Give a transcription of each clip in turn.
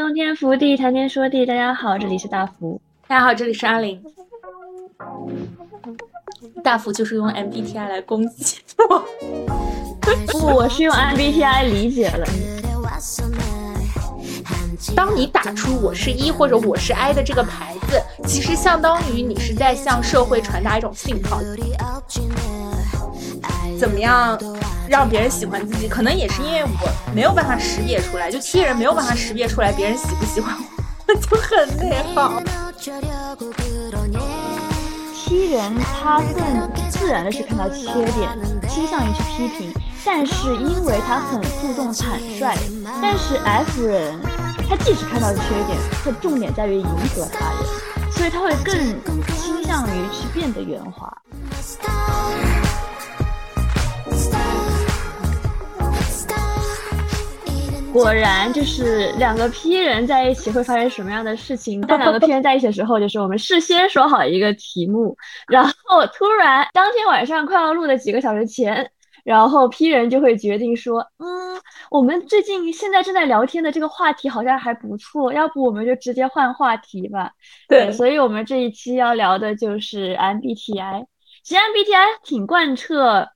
冬天福地，谈天说地。大家好，这里是大福。大家好，这里是阿林。大福就是用 MBTI 来攻击我。不，我是用 MBTI 理解了你。当你打出“我是一”或者“我是 I” 的这个牌子，其实相当于你是在向社会传达一种信号。怎么样让别人喜欢自己？可能也是因为我没有办法识别出来，就 T 人没有办法识别出来别人喜不喜欢我，就很内耗。T 人他更自然的是看到缺点，倾向于去批评，但是因为他很注重坦率。但是 F 人他即使看到缺点，他重点在于迎合他人，所以他会更倾向于去变得圆滑。果然，就是两个 P 人在一起会发生什么样的事情？当两个 P 人在一起的时候，就是我们事先说好一个题目，然后突然当天晚上快要录的几个小时前，然后 P 人就会决定说：“嗯，我们最近现在正在聊天的这个话题好像还不错，要不我们就直接换话题吧？”对，所以我们这一期要聊的就是 MBTI。其实 MBTI 挺贯彻。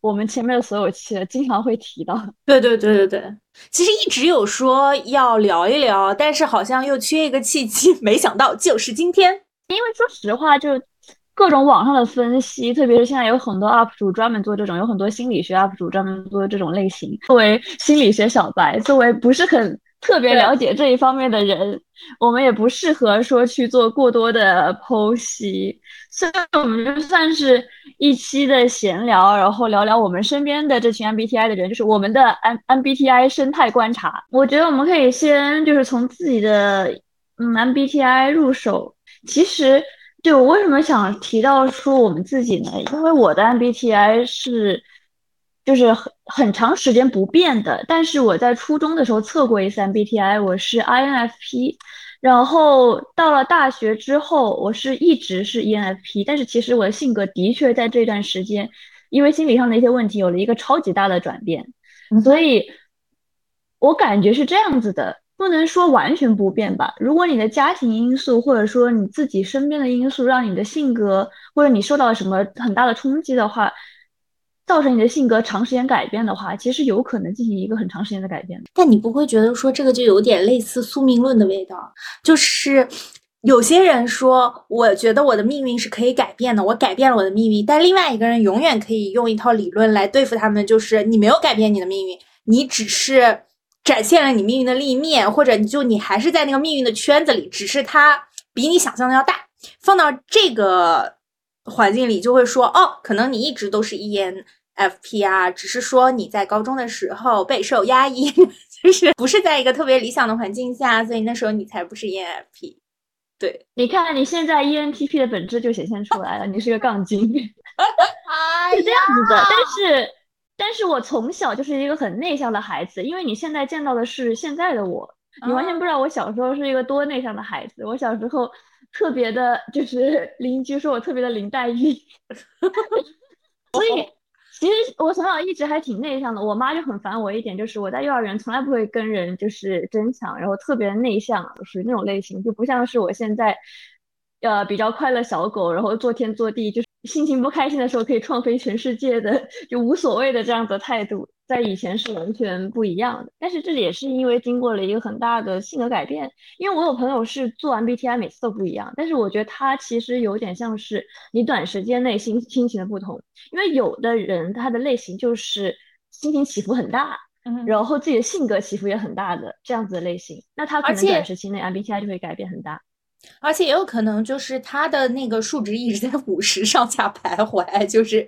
我们前面的所有期经常会提到，对对对对对，其实一直有说要聊一聊，但是好像又缺一个契机，没想到就是今天。因为说实话，就各种网上的分析，特别是现在有很多 UP 主专门做这种，有很多心理学 UP 主专门做这种类型。作为心理学小白，作为不是很特别了解这一方面的人，我们也不适合说去做过多的剖析。所以我们就算是一期的闲聊，然后聊聊我们身边的这群 MBTI 的人，就是我们的 M MBTI 生态观察。我觉得我们可以先就是从自己的嗯 MBTI 入手。其实，对我为什么想提到说我们自己呢？因为我的 MBTI 是就是很很长时间不变的。但是我在初中的时候测过一次 MBTI，我是 INFP。然后到了大学之后，我是一直是 ENFP，但是其实我的性格的确在这段时间，因为心理上的一些问题有了一个超级大的转变，所以，我感觉是这样子的，不能说完全不变吧。如果你的家庭因素或者说你自己身边的因素让你的性格或者你受到了什么很大的冲击的话。造成你的性格长时间改变的话，其实有可能进行一个很长时间的改变。但你不会觉得说这个就有点类似宿命论的味道？就是有些人说，我觉得我的命运是可以改变的，我改变了我的命运。但另外一个人永远可以用一套理论来对付他们，就是你没有改变你的命运，你只是展现了你命运的另一面，或者你就你还是在那个命运的圈子里，只是它比你想象的要大。放到这个环境里，就会说，哦，可能你一直都是 EN。啊，只是说你在高中的时候备受压抑，就是不是在一个特别理想的环境下，所以那时候你才不是 ENFP。对，你看你现在 ENTP 的本质就显现出来了，你是个杠精，是这样子的。但是，但是我从小就是一个很内向的孩子，因为你现在见到的是现在的我，你完全不知道我小时候是一个多内向的孩子。我小时候特别的，就是邻居说我特别的林黛玉，所以。其实我从小一直还挺内向的，我妈就很烦我一点，就是我在幼儿园从来不会跟人就是争抢，然后特别内向，属于那种类型，就不像是我现在，呃，比较快乐小狗，然后做天做地，就是心情不开心的时候可以创飞全世界的，就无所谓的这样的态度。在以前是完全不一样的，但是这也是因为经过了一个很大的性格改变。因为我有朋友是做完 BTI 每次都不一样，但是我觉得他其实有点像是你短时间内心心情的不同。因为有的人他的类型就是心情起伏很大，然后自己的性格起伏也很大的这样子的类型，那他可能短时期内 MBTI 就会改变很大。而且也有可能就是他的那个数值一直在 五十上下徘徊，就是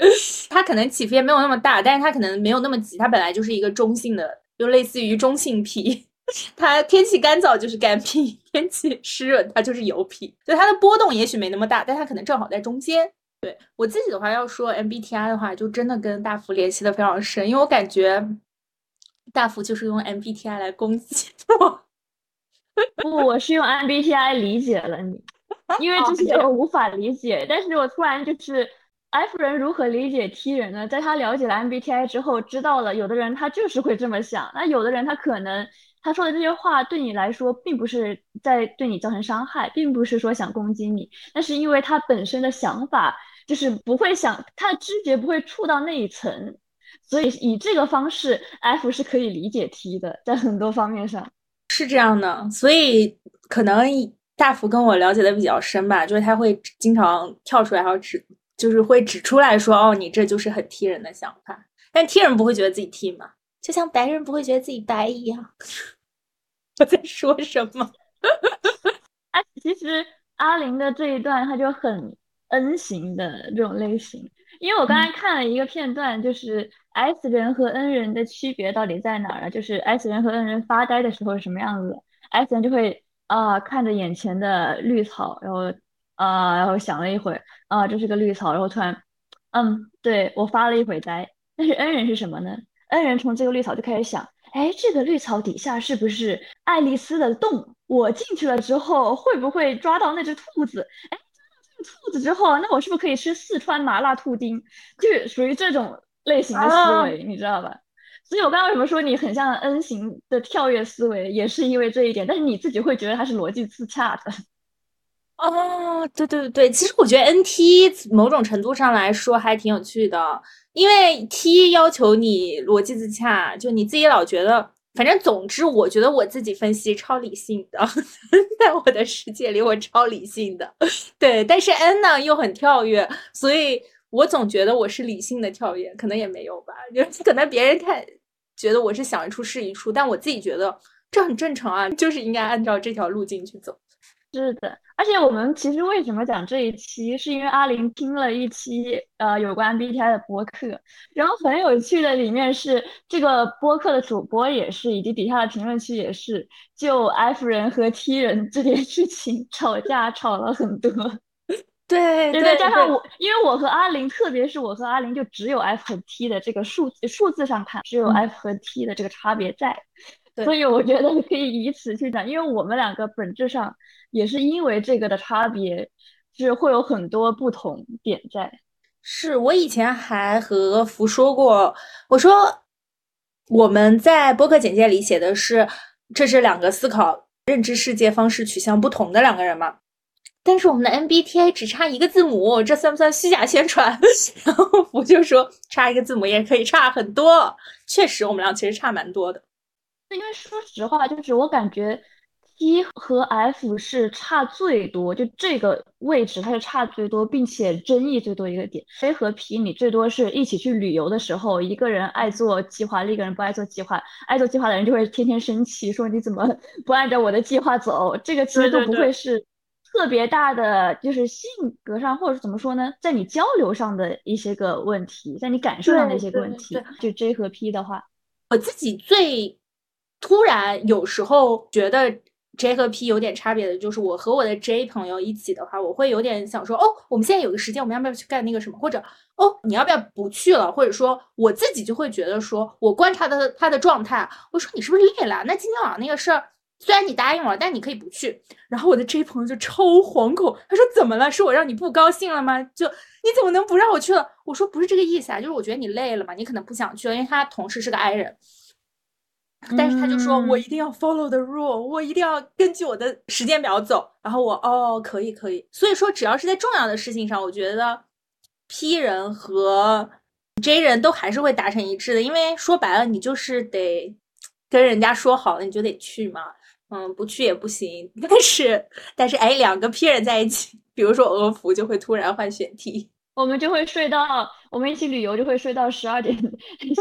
他可能起伏也没有那么大，但是他可能没有那么急，他本来就是一个中性的，就类似于中性皮。他天气干燥就是干皮，天气湿润他就是油皮，所以他的波动也许没那么大，但他可能正好在中间。对我自己的话，要说 MBTI 的话，就真的跟大福联系的非常深，因为我感觉大福就是用 MBTI 来攻击 我。不，我是用 MBTI 理解了你，因为之前我无法理解，但是我突然就是 F 人如何理解 T 人呢？在他了解了 MBTI 之后，知道了有的人他就是会这么想，那有的人他可能他说的这些话对你来说，并不是在对你造成伤害，并不是说想攻击你，那是因为他本身的想法就是不会想，他的知觉不会触到那一层，所以以这个方式，F 是可以理解 T 的，在很多方面上是这样的，所以可能大福跟我了解的比较深吧，就是他会经常跳出来，然后指，就是会指出来说，哦，你这就是很踢人的想法，但踢人不会觉得自己踢嘛。就像白人不会觉得自己白一样，我在说什么？哎，其实阿玲的这一段他就很 N 型的这种类型，因为我刚才看了一个片段，就是 S 人和 N 人的区别到底在哪儿？就是 S 人和 N 人发呆的时候是什么样子？S 人就会啊看着眼前的绿草，然后啊然后想了一会儿啊这是个绿草，然后突然嗯对我发了一会呆。但是 N 人是什么呢？？N 人从这个绿草就开始想，哎，这个绿草底下是不是爱丽丝的洞？我进去了之后会不会抓到那只兔子？哎，抓到这个兔子之后，那我是不是可以吃四川麻辣兔丁？就是属于这种类型的思维，你知道吧？所以我刚刚为什么说你很像 N 型的跳跃思维，也是因为这一点。但是你自己会觉得它是逻辑自洽的。哦，对对对对，其实我觉得 NT 某种程度上来说还挺有趣的。因为 T 要求你逻辑自洽，就你自己老觉得，反正总之，我觉得我自己分析超理性的，在我的世界里我超理性的，对。但是 N 呢又很跳跃，所以我总觉得我是理性的跳跃，可能也没有吧，就可能别人看觉得我是想一出是一出，但我自己觉得这很正常啊，就是应该按照这条路径去走。是的，而且我们其实为什么讲这一期，是因为阿玲听了一期呃有关 B T I 的播客，然后很有趣的里面是这个播客的主播也是，以及底下的评论区也是，就 F 人和 T 人这件 事情吵架吵了很多。对对对，加上我，因为我和阿玲，特别是我和阿玲，就只有 F 和 T 的这个数数字上看，只有 F 和 T 的这个差别在。所以我觉得可以以此去讲，因为我们两个本质上也是因为这个的差别，是会有很多不同点在。是我以前还和福说过，我说我们在播客简介里写的是这是两个思考认知世界方式取向不同的两个人嘛，但是我们的 MBTI 只差一个字母，这算不算虚假宣传？然后我就说差一个字母也可以差很多，确实我们俩其实差蛮多的。因为说实话，就是我感觉 T 和 F 是差最多，就这个位置它是差最多，并且争议最多一个点。J 和 P 你最多是一起去旅游的时候，一个人爱做计划，另一个人不爱做计划。爱做计划的人就会天天生气，说你怎么不按照我的计划走？这个其实都不会是特别大的，就是性格上或者是怎么说呢，在你交流上的一些个问题，在你感受上的一些个问题。就 J 和 P 的话，我自己最。突然有时候觉得 J 和 P 有点差别的，就是我和我的 J 朋友一起的话，我会有点想说，哦，我们现在有个时间，我们要不要去干那个什么？或者，哦，你要不要不去了？或者说，我自己就会觉得说，我观察的他的状态，我说你是不是累了？那今天晚上那个事儿，虽然你答应了，但你可以不去。然后我的 J 朋友就超惶恐，他说怎么了？是我让你不高兴了吗？就你怎么能不让我去了？我说不是这个意思啊，就是我觉得你累了嘛，你可能不想去了，因为他同事是个 I 人。但是他就说，我一定要 follow the rule，我一定要根据我的时间表走。然后我哦，可以可以。所以说，只要是在重要的事情上，我觉得 P 人和 J 人都还是会达成一致的。因为说白了，你就是得跟人家说好了，你就得去嘛。嗯，不去也不行。但是但是，哎，两个 P 人在一起，比如说俄服，就会突然换选题，我们就会睡到，我们一起旅游就会睡到十二点，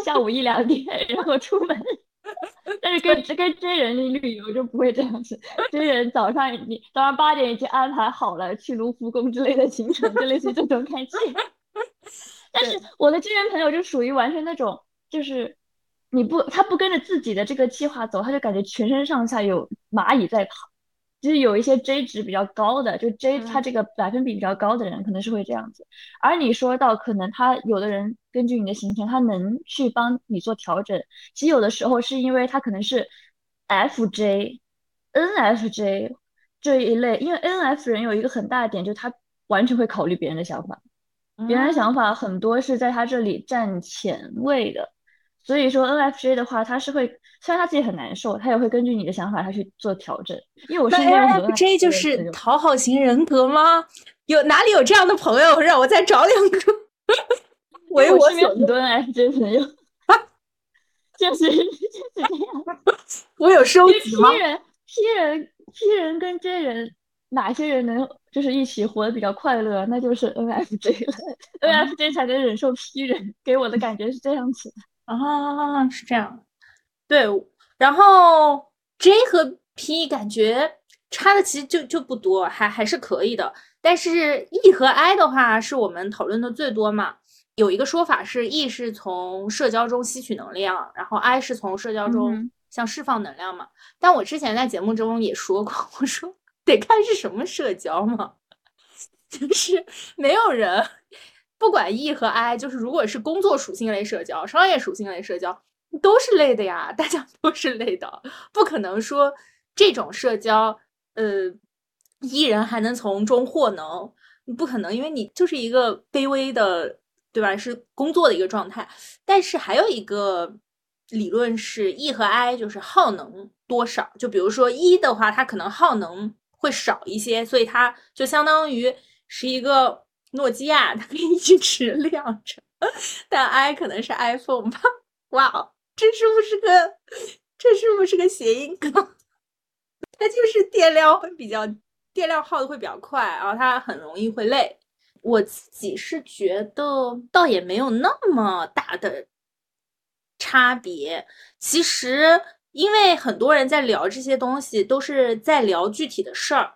下午一两点，然后出门。但是跟跟真人旅游就不会这样子，真人早上你早上八点已经安排好了去卢浮宫之类的行程，就类似于这种感觉。但是我的真人朋友就属于完全那种，就是你不他不跟着自己的这个计划走，他就感觉全身上下有蚂蚁在跑。就是有一些 J 值比较高的，就 J 他这个百分比比较高的人，可能是会这样子。而你说到可能他有的人根据你的行程，他能去帮你做调整。其实有的时候是因为他可能是 FJ、NFJ 这一类，因为 NF 人有一个很大的点，就是他完全会考虑别人的想法，别人的想法很多是在他这里占前位的。所以说 NFJ 的话，他是会虽然他自己很难受，他也会根据你的想法他去做调整。因为我身边有很多 NFJ 就是讨好型人格吗？有哪里有这样的朋友？让我再找两个。为我身边很多 NFJ 朋友，就是就是这样。我有收集吗？P 人 P 人 P 人跟 J 人。哪些人能就是一起活得比较快乐？那就是 NFJ 了，NFJ 才能忍受 P 人，给我的感觉是这样子啊，是这样。对，然后 J 和 P 感觉差的其实就就不多，还还是可以的。但是 E 和 I 的话，是我们讨论的最多嘛。有一个说法是 E 是从社交中吸取能量，然后 I 是从社交中像释放能量嘛。但我之前在节目中也说过，我说。得看是什么社交嘛，就是没有人不管 E 和 I，就是如果是工作属性类社交、商业属性类社交，都是累的呀，大家都是累的，不可能说这种社交，呃，E 人还能从中获能，不可能，因为你就是一个卑微的，对吧？是工作的一个状态。但是还有一个理论是 E 和 I 就是耗能多少，就比如说 E 的话，它可能耗能。会少一些，所以它就相当于是一个诺基亚，它可以一直亮着。但 i 可能是 iPhone 吧？哇，这是不是个这是不是个谐音梗？它就是电量会比较电量耗的会比较快，然后它很容易会累。我自己是觉得倒也没有那么大的差别，其实。因为很多人在聊这些东西，都是在聊具体的事儿。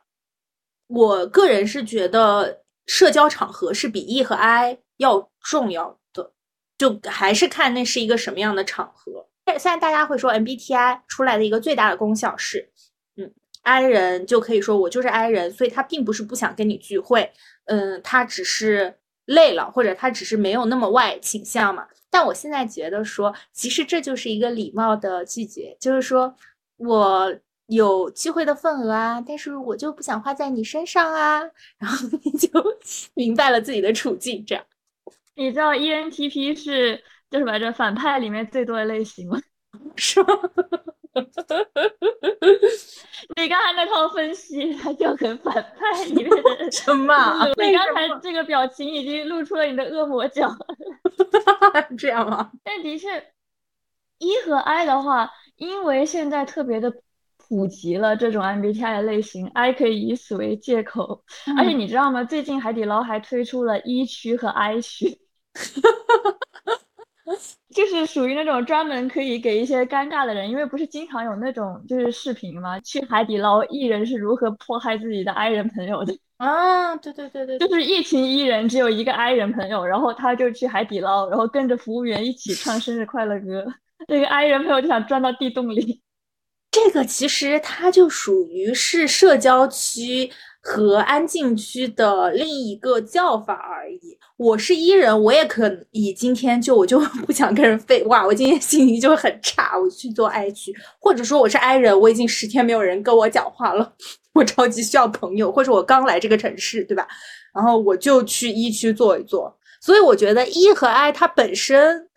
我个人是觉得社交场合是比 E 和 I 要重要的，就还是看那是一个什么样的场合。现在大家会说 MBTI 出来的一个最大的功效是，嗯，I 人就可以说我就是 I 人，所以他并不是不想跟你聚会，嗯，他只是累了，或者他只是没有那么外倾向嘛。但我现在觉得说，其实这就是一个礼貌的拒绝，就是说我有聚会的份额啊，但是我就不想花在你身上啊，然后 你就 明白了自己的处境。这样，你知道 ENTP 是叫什么来着？反派里面最多的类型吗？是吗？你刚才那套分析，他就很反派里面的什么？你刚才这个表情已经露出了你的恶魔角，这样吗？但的确，E 和 I 的话，因为现在特别的普及了这种 MBTI 的类型，I 可以以此为借口。而且你知道吗？最近海底捞还推出了 E 区和 I 区。就是属于那种专门可以给一些尴尬的人，因为不是经常有那种就是视频吗？去海底捞艺人是如何迫害自己的 I 人朋友的啊？对对对对，就是一群艺人只有一个 I 人朋友，然后他就去海底捞，然后跟着服务员一起唱生日快乐歌，那个 I 人朋友就想钻到地洞里。这个其实它就属于是社交区。和安静区的另一个叫法而已。我是 E 人，我也可以今天就我就 不想跟人废话，我今天心情就很差，我去做 I 区，或者说我是 I 人，我已经十天没有人跟我讲话了，我超级需要朋友，或者我刚来这个城市，对吧？然后我就去 E 区坐一坐。所以我觉得 E 和 I 它本身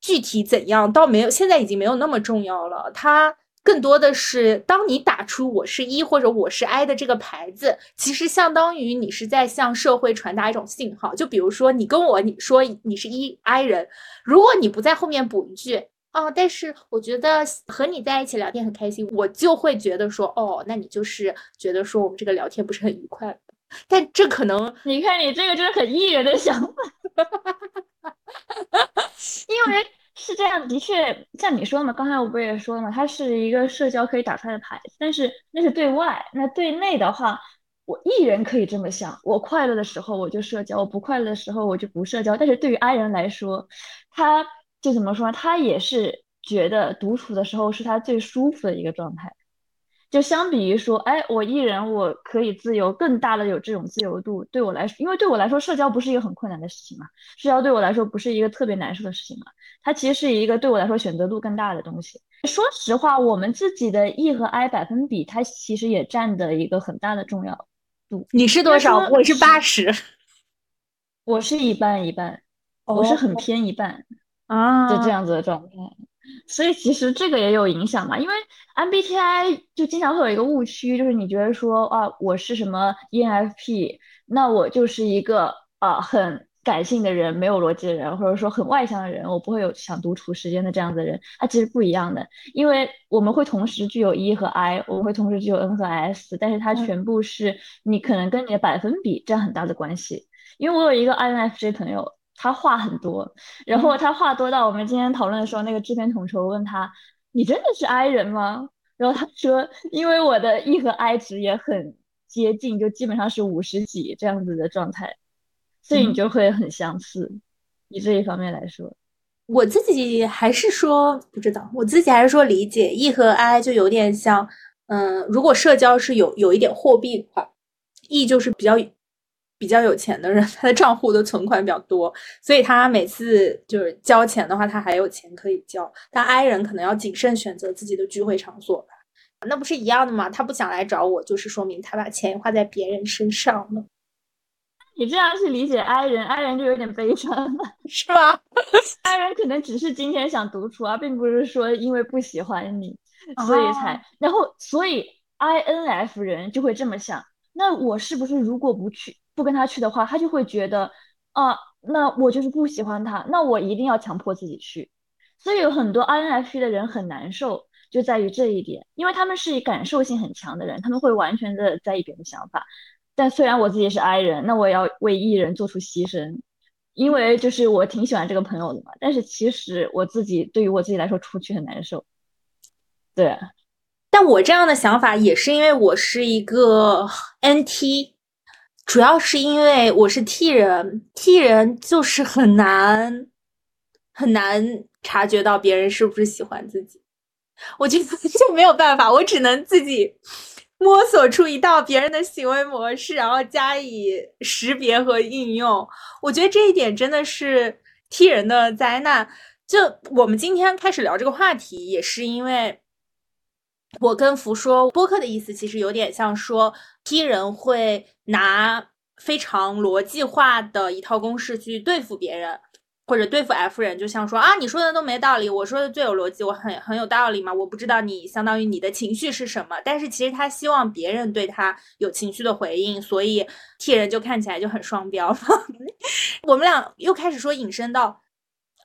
具体怎样，倒没有，现在已经没有那么重要了。它。更多的是，当你打出“我是一”或者“我是 I” 的这个牌子，其实相当于你是在向社会传达一种信号。就比如说，你跟我你说你是一 I 人，如果你不在后面补一句“哦，但是我觉得和你在一起聊天很开心”，我就会觉得说：“哦，那你就是觉得说我们这个聊天不是很愉快。”但这可能，你看你这个就是很艺人的想法，因为。是这样，的确像你说的嘛，刚才我不也说了嘛，它是一个社交可以打出来的牌，但是那是对外，那对内的话，我艺人可以这么想，我快乐的时候我就社交，我不快乐的时候我就不社交。但是对于 I 人来说，他就怎么说，他也是觉得独处的时候是他最舒服的一个状态。就相比于说，哎，我一人我可以自由，更大的有这种自由度，对我来说，因为对我来说，社交不是一个很困难的事情嘛，社交对我来说不是一个特别难受的事情嘛，它其实是一个对我来说选择度更大的东西。说实话，我们自己的 E 和 I 百分比，它其实也占的一个很大的重要度。你是多少？我是八十，我是一半一半，我是很偏一半。啊，就这样子的状态。所以其实这个也有影响嘛，因为 MBTI 就经常会有一个误区，就是你觉得说啊，我是什么 ENFP，那我就是一个啊很感性的人，没有逻辑的人，或者说很外向的人，我不会有想独处时间的这样子的人。它其实不一样的，因为我们会同时具有 E 和 I，我们会同时具有 N 和 S，但是它全部是你可能跟你的百分比占很大的关系。因为我有一个 INFJ 朋友。他话很多，然后他话多到我们今天讨论的时候，那个制片统筹问他：“你真的是 I 人吗？”然后他说：“因为我的 E 和 I 值也很接近，就基本上是五十几这样子的状态，所以你就会很相似。以这一方面来说，我自己还是说不知道，我自己还是说理解 E 和 I 就有点像，嗯，如果社交是有有一点货币的话，E 就是比较。比较有钱的人，他的账户的存款比较多，所以他每次就是交钱的话，他还有钱可以交。但 I 人可能要谨慎选择自己的聚会场所吧，那不是一样的吗？他不想来找我，就是说明他把钱花在别人身上了。你这样去理解 I 人，I 人就有点悲伤了，是吧？I 人可能只是今天想独处，而并不是说因为不喜欢你，所以才。然后，所以 INF 人就会这么想：那我是不是如果不去？不跟他去的话，他就会觉得，啊，那我就是不喜欢他，那我一定要强迫自己去。所以有很多 INFP 的人很难受，就在于这一点，因为他们是感受性很强的人，他们会完全的在意别人的想法。但虽然我自己是 I 人，那我要为 E 人做出牺牲，因为就是我挺喜欢这个朋友的嘛。但是其实我自己对于我自己来说出去很难受。对，但我这样的想法也是因为我是一个 NT。主要是因为我是 T 人，T 人就是很难很难察觉到别人是不是喜欢自己，我就 就没有办法，我只能自己摸索出一道别人的行为模式，然后加以识别和应用。我觉得这一点真的是 T 人的灾难。就我们今天开始聊这个话题，也是因为。我跟福说，播客的意思其实有点像说，T 人会拿非常逻辑化的一套公式去对付别人，或者对付 F 人，就像说啊，你说的都没道理，我说的最有逻辑，我很很有道理嘛，我不知道你相当于你的情绪是什么，但是其实他希望别人对他有情绪的回应，所以 T 人就看起来就很双标。我们俩又开始说引申到，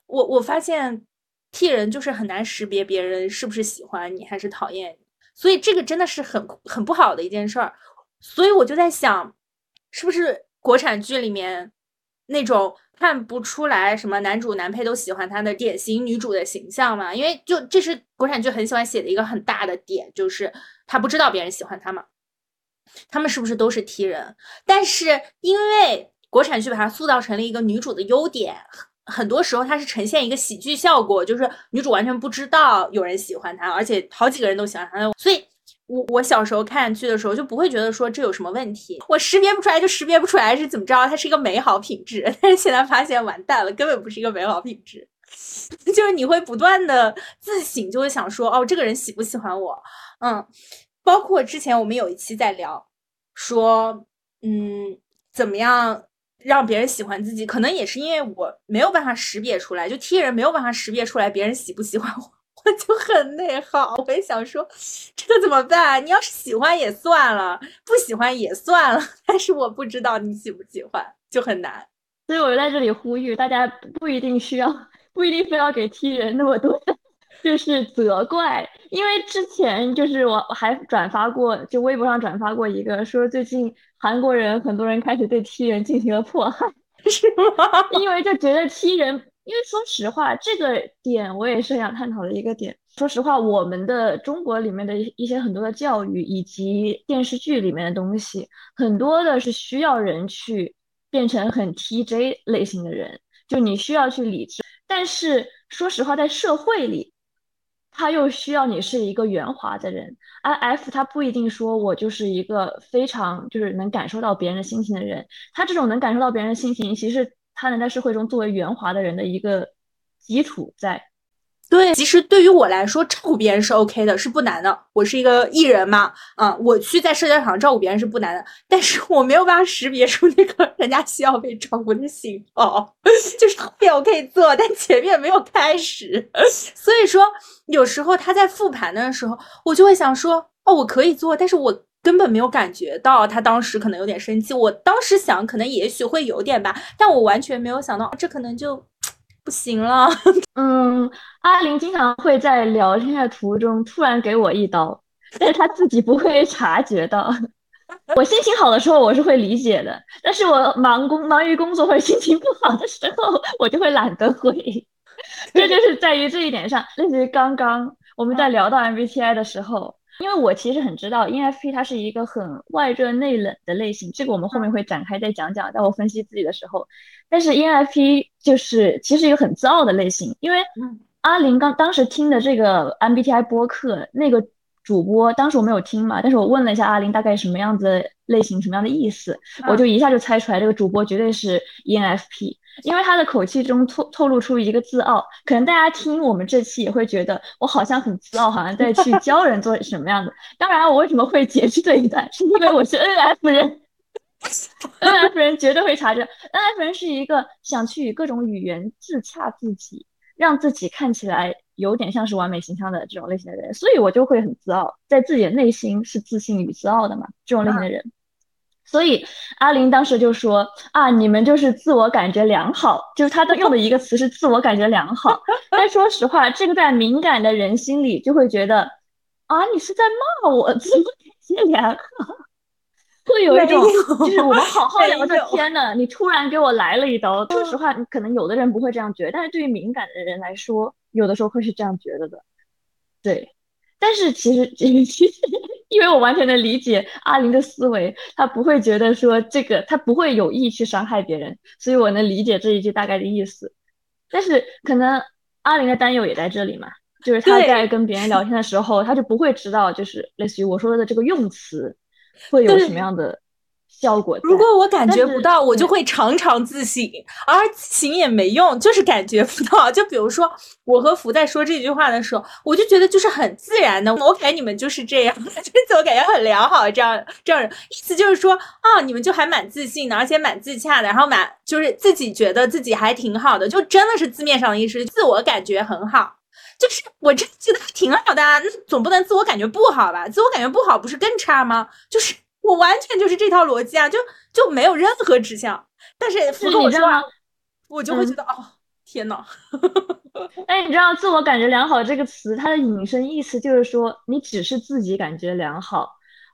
我我发现。T 人就是很难识别别人是不是喜欢你还是讨厌你，所以这个真的是很很不好的一件事儿。所以我就在想，是不是国产剧里面那种看不出来什么男主男配都喜欢他的典型女主的形象嘛？因为就这是国产剧很喜欢写的一个很大的点，就是他不知道别人喜欢他嘛。他们是不是都是 T 人？但是因为国产剧把它塑造成了一个女主的优点。很多时候，它是呈现一个喜剧效果，就是女主完全不知道有人喜欢她，而且好几个人都喜欢她。所以，我我小时候看剧的时候就不会觉得说这有什么问题，我识别不出来就识别不出来是怎么着，它是一个美好品质。但是现在发现完蛋了，根本不是一个美好品质，就是你会不断的自省，就会想说，哦，这个人喜不喜欢我？嗯，包括之前我们有一期在聊，说，嗯，怎么样？让别人喜欢自己，可能也是因为我没有办法识别出来，就 T 人没有办法识别出来别人喜不喜欢我，我就很内耗。我也想说，这个怎么办？你要是喜欢也算了，不喜欢也算了，但是我不知道你喜不喜欢，就很难。所以我就在这里呼吁大家，不一定需要，不一定非要给 T 人那么多的，就是责怪。因为之前就是我还转发过，就微博上转发过一个，说最近韩国人很多人开始对 T 人进行了迫害，是吗？因为就觉得 T 人，因为说实话，这个点我也是想探讨的一个点。说实话，我们的中国里面的一些很多的教育以及电视剧里面的东西，很多的是需要人去变成很 TJ 类型的人，就你需要去理智。但是说实话，在社会里。他又需要你是一个圆滑的人，而 F 他不一定说我就是一个非常就是能感受到别人的心情的人。他这种能感受到别人的心情，其实他能在社会中作为圆滑的人的一个基础在。对，其实对于我来说，照顾别人是 OK 的，是不难的。我是一个艺人嘛，啊，我去在社交场照顾别人是不难的，但是我没有办法识别出那个人家需要被照顾的信号，就是后面我可以做，但前面没有开始。所以说，有时候他在复盘的时候，我就会想说，哦，我可以做，但是我根本没有感觉到他当时可能有点生气。我当时想，可能也许会有点吧，但我完全没有想到，这可能就。不行了，嗯，阿玲经常会在聊天的途中突然给我一刀，但是他自己不会察觉到。我心情好的时候我是会理解的，但是我忙工忙于工作或者心情不好的时候，我就会懒得回。这就是在于这一点上，类似于刚刚我们在聊到 MBTI 的时候。因为我其实很知道 ENFP 它是一个很外热内冷的类型，这个我们后面会展开再讲讲，在我分析自己的时候。但是 ENFP 就是其实一个很自傲的类型，因为阿林刚当时听的这个 MBTI 播客那个主播，当时我没有听嘛，但是我问了一下阿林大概什么样子类型，什么样的意思，我就一下就猜出来，这个主播绝对是 ENFP。因为他的口气中透透露出一个自傲，可能大家听我们这期也会觉得我好像很自傲，好像在去教人做什么样的。当然，我为什么会解释这一段，是因为我是 N F 人，N F 人绝对会查着。N F 人是一个想去以各种语言自洽自己，让自己看起来有点像是完美形象的这种类型的人，所以我就会很自傲，在自己的内心是自信与自傲的嘛，这种类型的人。所以阿林当时就说啊，你们就是自我感觉良好，就是他用的一个词是自我感觉良好。但说实话，这个在敏感的人心里就会觉得啊，你是在骂我自我感觉良好，会有一种就是我们好好聊着 天呢，你突然给我来了一刀。说实话，可能有的人不会这样觉得，但是对于敏感的人来说，有的时候会是这样觉得的。对，但是其实其实。因为我完全能理解阿林的思维，他不会觉得说这个，他不会有意去伤害别人，所以我能理解这一句大概的意思。但是可能阿林的担忧也在这里嘛，就是他在跟别人聊天的时候，他就不会知道，就是类似于我说的这个用词会有什么样的。效果。如果我感觉不到，我就会常常自省，而自省也没用，就是感觉不到。就比如说，我和福在说这句话的时候，我就觉得就是很自然的。我感觉你们就是这样，就是自我感觉很良好，这样这样意思就是说啊，你们就还蛮自信的，而且蛮自洽的，然后蛮就是自己觉得自己还挺好的，就真的是字面上的意思，自我感觉很好。就是我真觉得挺好的，那总不能自我感觉不好吧？自我感觉不好不是更差吗？就是。我完全就是这套逻辑啊，就就没有任何指向。但是福跟我说，我就会觉得哦，天呐。哎，你知道“自我感觉良好”这个词，它的引申意思就是说，你只是自己感觉良好，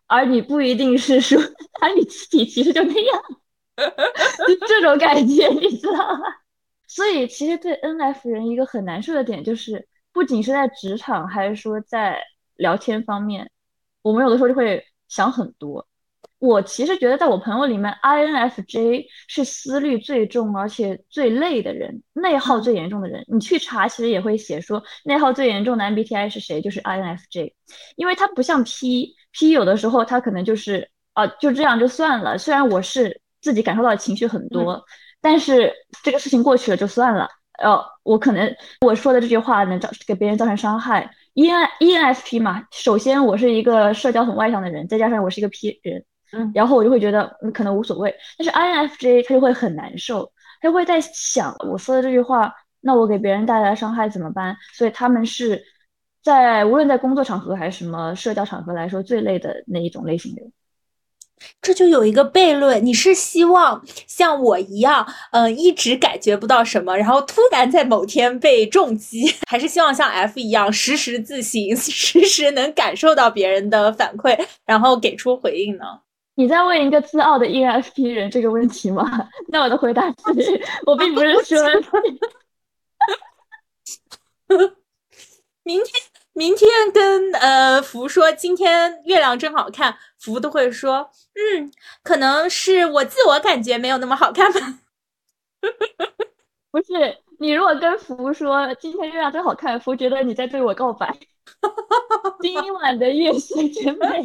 而你不一定是说而，你自己其实就那样，就这种感觉，你知道吗？所以，其实对 N F 人一个很难受的点就是，不仅是在职场，还是说在聊天方面，我们有的时候就会想很多。我其实觉得，在我朋友里面，INFJ 是思虑最重而且最累的人，内耗最严重的人。你去查，其实也会写说，内耗最严重的 MBTI 是谁，就是 INFJ，因为他不像 P，P 有的时候他可能就是啊，就这样就算了。虽然我是自己感受到情绪很多，但是这个事情过去了就算了。呃，我可能我说的这句话能造给别人造成伤害。ENENFP 嘛，首先我是一个社交很外向的人，再加上我是一个 P 人。嗯，然后我就会觉得可能无所谓，但是 INFJ 他就会很难受，他会在想我说的这句话，那我给别人带来伤害怎么办？所以他们是在无论在工作场合还是什么社交场合来说最累的那一种类型的人。这就有一个悖论，你是希望像我一样，嗯，一直感觉不到什么，然后突然在某天被重击，还是希望像 F 一样时时自省，时时能感受到别人的反馈，然后给出回应呢？你在问一个自傲的 ENFP 人这个问题吗？那我的回答是，我并不是说。明天，明天跟呃福说，今天月亮真好看，福都会说，嗯，可能是我自我感觉没有那么好看吧。不是，你如果跟福说今天月亮真好看，福觉得你在对我告白。今晚的月色真美。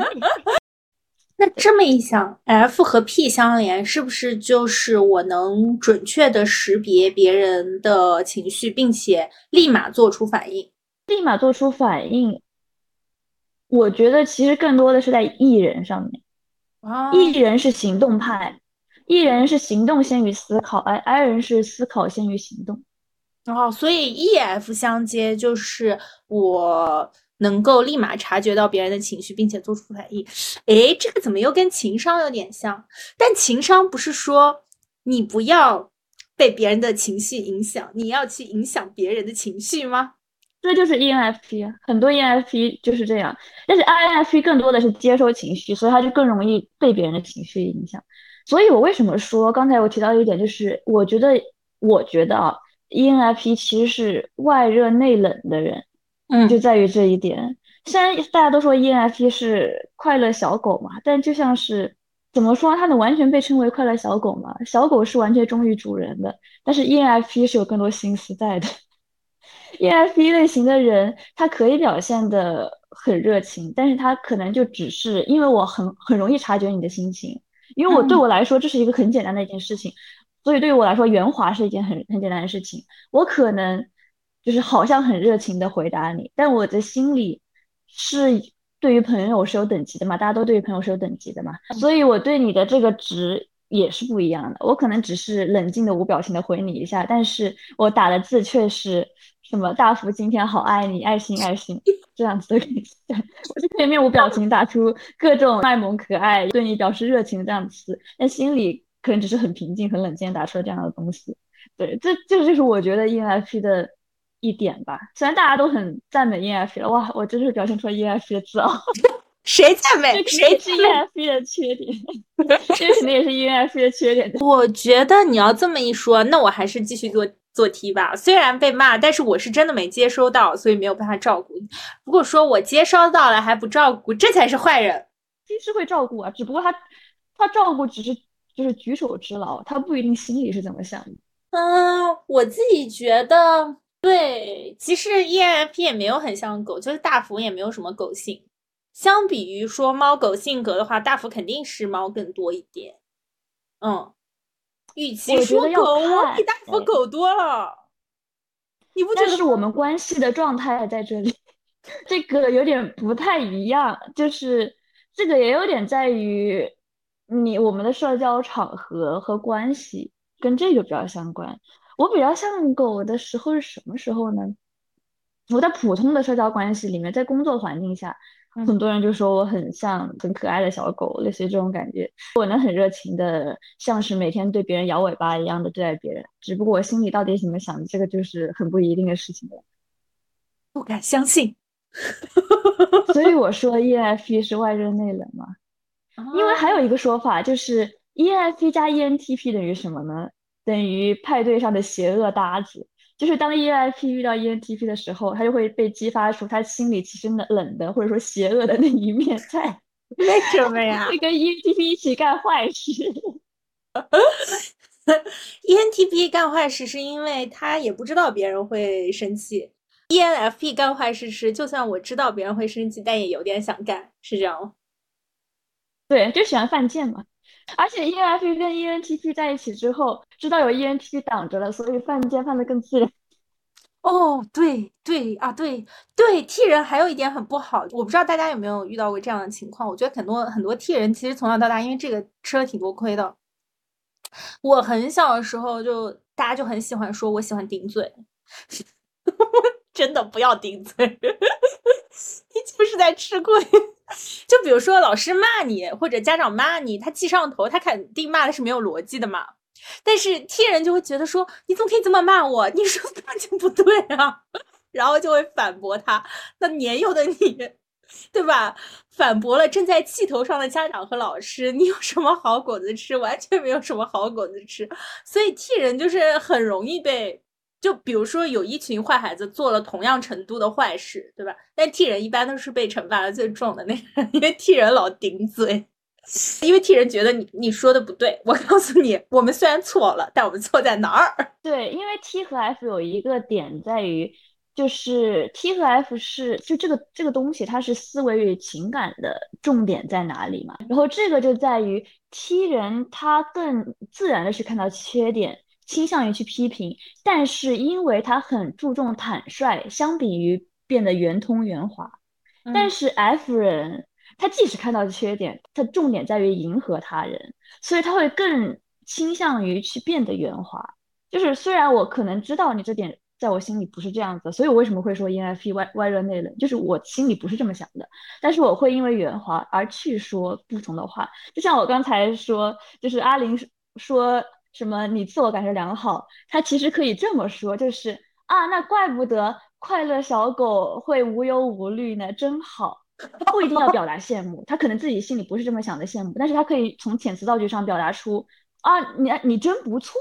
那这么一想，F 和 P 相连，是不是就是我能准确的识别别人的情绪，并且立马做出反应？立马做出反应，我觉得其实更多的是在 E 人上面。E 人是行动派，E 人是行动先于思考，而 I 人是思考先于行动。哦，所以 E F 相接就是我能够立马察觉到别人的情绪，并且做出反应。诶，这个怎么又跟情商有点像？但情商不是说你不要被别人的情绪影响，你要去影响别人的情绪吗？这就是 ENFP，很多 ENFP 就是这样。但是 INFP 更多的是接收情绪，所以他就更容易被别人的情绪影响。所以我为什么说刚才我提到一点，就是我觉得，我觉得啊。ENFP 其实是外热内冷的人，嗯，就在于这一点。虽然大家都说 ENFP 是快乐小狗嘛，但就像是怎么说，它能完全被称为快乐小狗嘛？小狗是完全忠于主人的，但是 ENFP 是有更多心思在的。ENFP 类型的人，他可以表现的很热情，但是他可能就只是因为我很很容易察觉你的心情，因为我对我来说这是一个很简单的一件事情。所以对于我来说，圆滑是一件很很简单的事情。我可能就是好像很热情的回答你，但我的心里是对于朋友是有等级的嘛，大家都对于朋友是有等级的嘛。所以我对你的这个值也是不一样的。我可能只是冷静的无表情的回你一下，但是我打的字却是什么大福今天好爱你，爱心爱心这样子的感觉。我就可以面无表情打出各种卖萌可爱，对你表示热情的这样子，但心里。可能只是很平静、很冷静打出了这样的东西，对，这这就是我觉得 ENFP 的一点吧。虽然大家都很赞美 ENFP 了，哇，我真是表现出了 ENFP 的自傲。谁赞美？谁是 ENFP 的缺点？这肯定也是 ENFP 的缺点。我觉得你要这么一说，那我还是继续做做题吧。虽然被骂，但是我是真的没接收到，所以没有办法照顾你。如果说我接收到了还不照顾，这才是坏人。其实会照顾啊，只不过他他照顾只是。就是举手之劳，他不一定心里是怎么想的。嗯，我自己觉得对。其实 ENFP 也没有很像狗，就是大福也没有什么狗性。相比于说猫狗性格的话，大福肯定是猫更多一点。嗯，与其说狗，我比大福狗多了。你不觉得？是我们关系的状态在这里，这个有点不太一样。就是这个也有点在于。你我们的社交场合和关系跟这个比较相关。我比较像狗的时候是什么时候呢？我在普通的社交关系里面，在工作环境下，很多人就说我很像很可爱的小狗，类似于这种感觉。我能很热情的，像是每天对别人摇尾巴一样的对待别人。只不过我心里到底怎么想的，这个就是很不一定的事情了。不敢相信。所以我说 EFP 是外热内冷嘛。因为还有一个说法，就是 ENFP 加 ENTP 等于什么呢？等于派对上的邪恶搭子。就是当 ENFP 遇到 ENTP 的时候，他就会被激发出他心里其实冷冷的或者说邪恶的那一面在。为什么呀？会跟 ENTP 一起干坏事。ENTP 干坏事是因为他也不知道别人会生气。ENFP 干坏事是就算我知道别人会生气，但也有点想干，是这样吗？对，就喜欢犯贱嘛，而且 ENFP 跟 ENTP 在一起之后，知道有 ENTP 挡着了，所以犯贱犯的更自然。哦，对对啊，对对，T 人还有一点很不好，我不知道大家有没有遇到过这样的情况。我觉得很多很多 T 人其实从小到大，因为这个吃了挺多亏的。我很小的时候就大家就很喜欢说我喜欢顶嘴，真的不要顶嘴，你就是在吃亏。就比如说老师骂你，或者家长骂你，他记上头，他肯定骂的是没有逻辑的嘛。但是 T 人就会觉得说，你怎么可以这么骂我？你说的根本就不对啊，然后就会反驳他。那年幼的你，对吧？反驳了正在气头上的家长和老师，你有什么好果子吃？完全没有什么好果子吃。所以 T 人就是很容易被。就比如说，有一群坏孩子做了同样程度的坏事，对吧？但 T 人一般都是被惩罚的最重的那个，因为 T 人老顶嘴，因为 T 人觉得你你说的不对。我告诉你，我们虽然错了，但我们错在哪儿？对，因为 T 和 F 有一个点在于，就是 T 和 F 是就这个这个东西，它是思维与情感的重点在哪里嘛？然后这个就在于 T 人他更自然的去看到缺点。倾向于去批评，但是因为他很注重坦率，相比于变得圆通圆滑。但是 F 人，他即使看到缺点，他重点在于迎合他人，所以他会更倾向于去变得圆滑。就是虽然我可能知道你这点在我心里不是这样子，所以我为什么会说 ENFP 外外热内冷，就是我心里不是这么想的，但是我会因为圆滑而去说不同的话。就像我刚才说，就是阿林说什么你自我感觉良好，他其实可以这么说，就是啊，那怪不得。快乐小狗会无忧无虑呢，真好。他不一定要表达羡慕，他可能自己心里不是这么想的羡慕，但是他可以从遣词造句上表达出啊，你你真不错，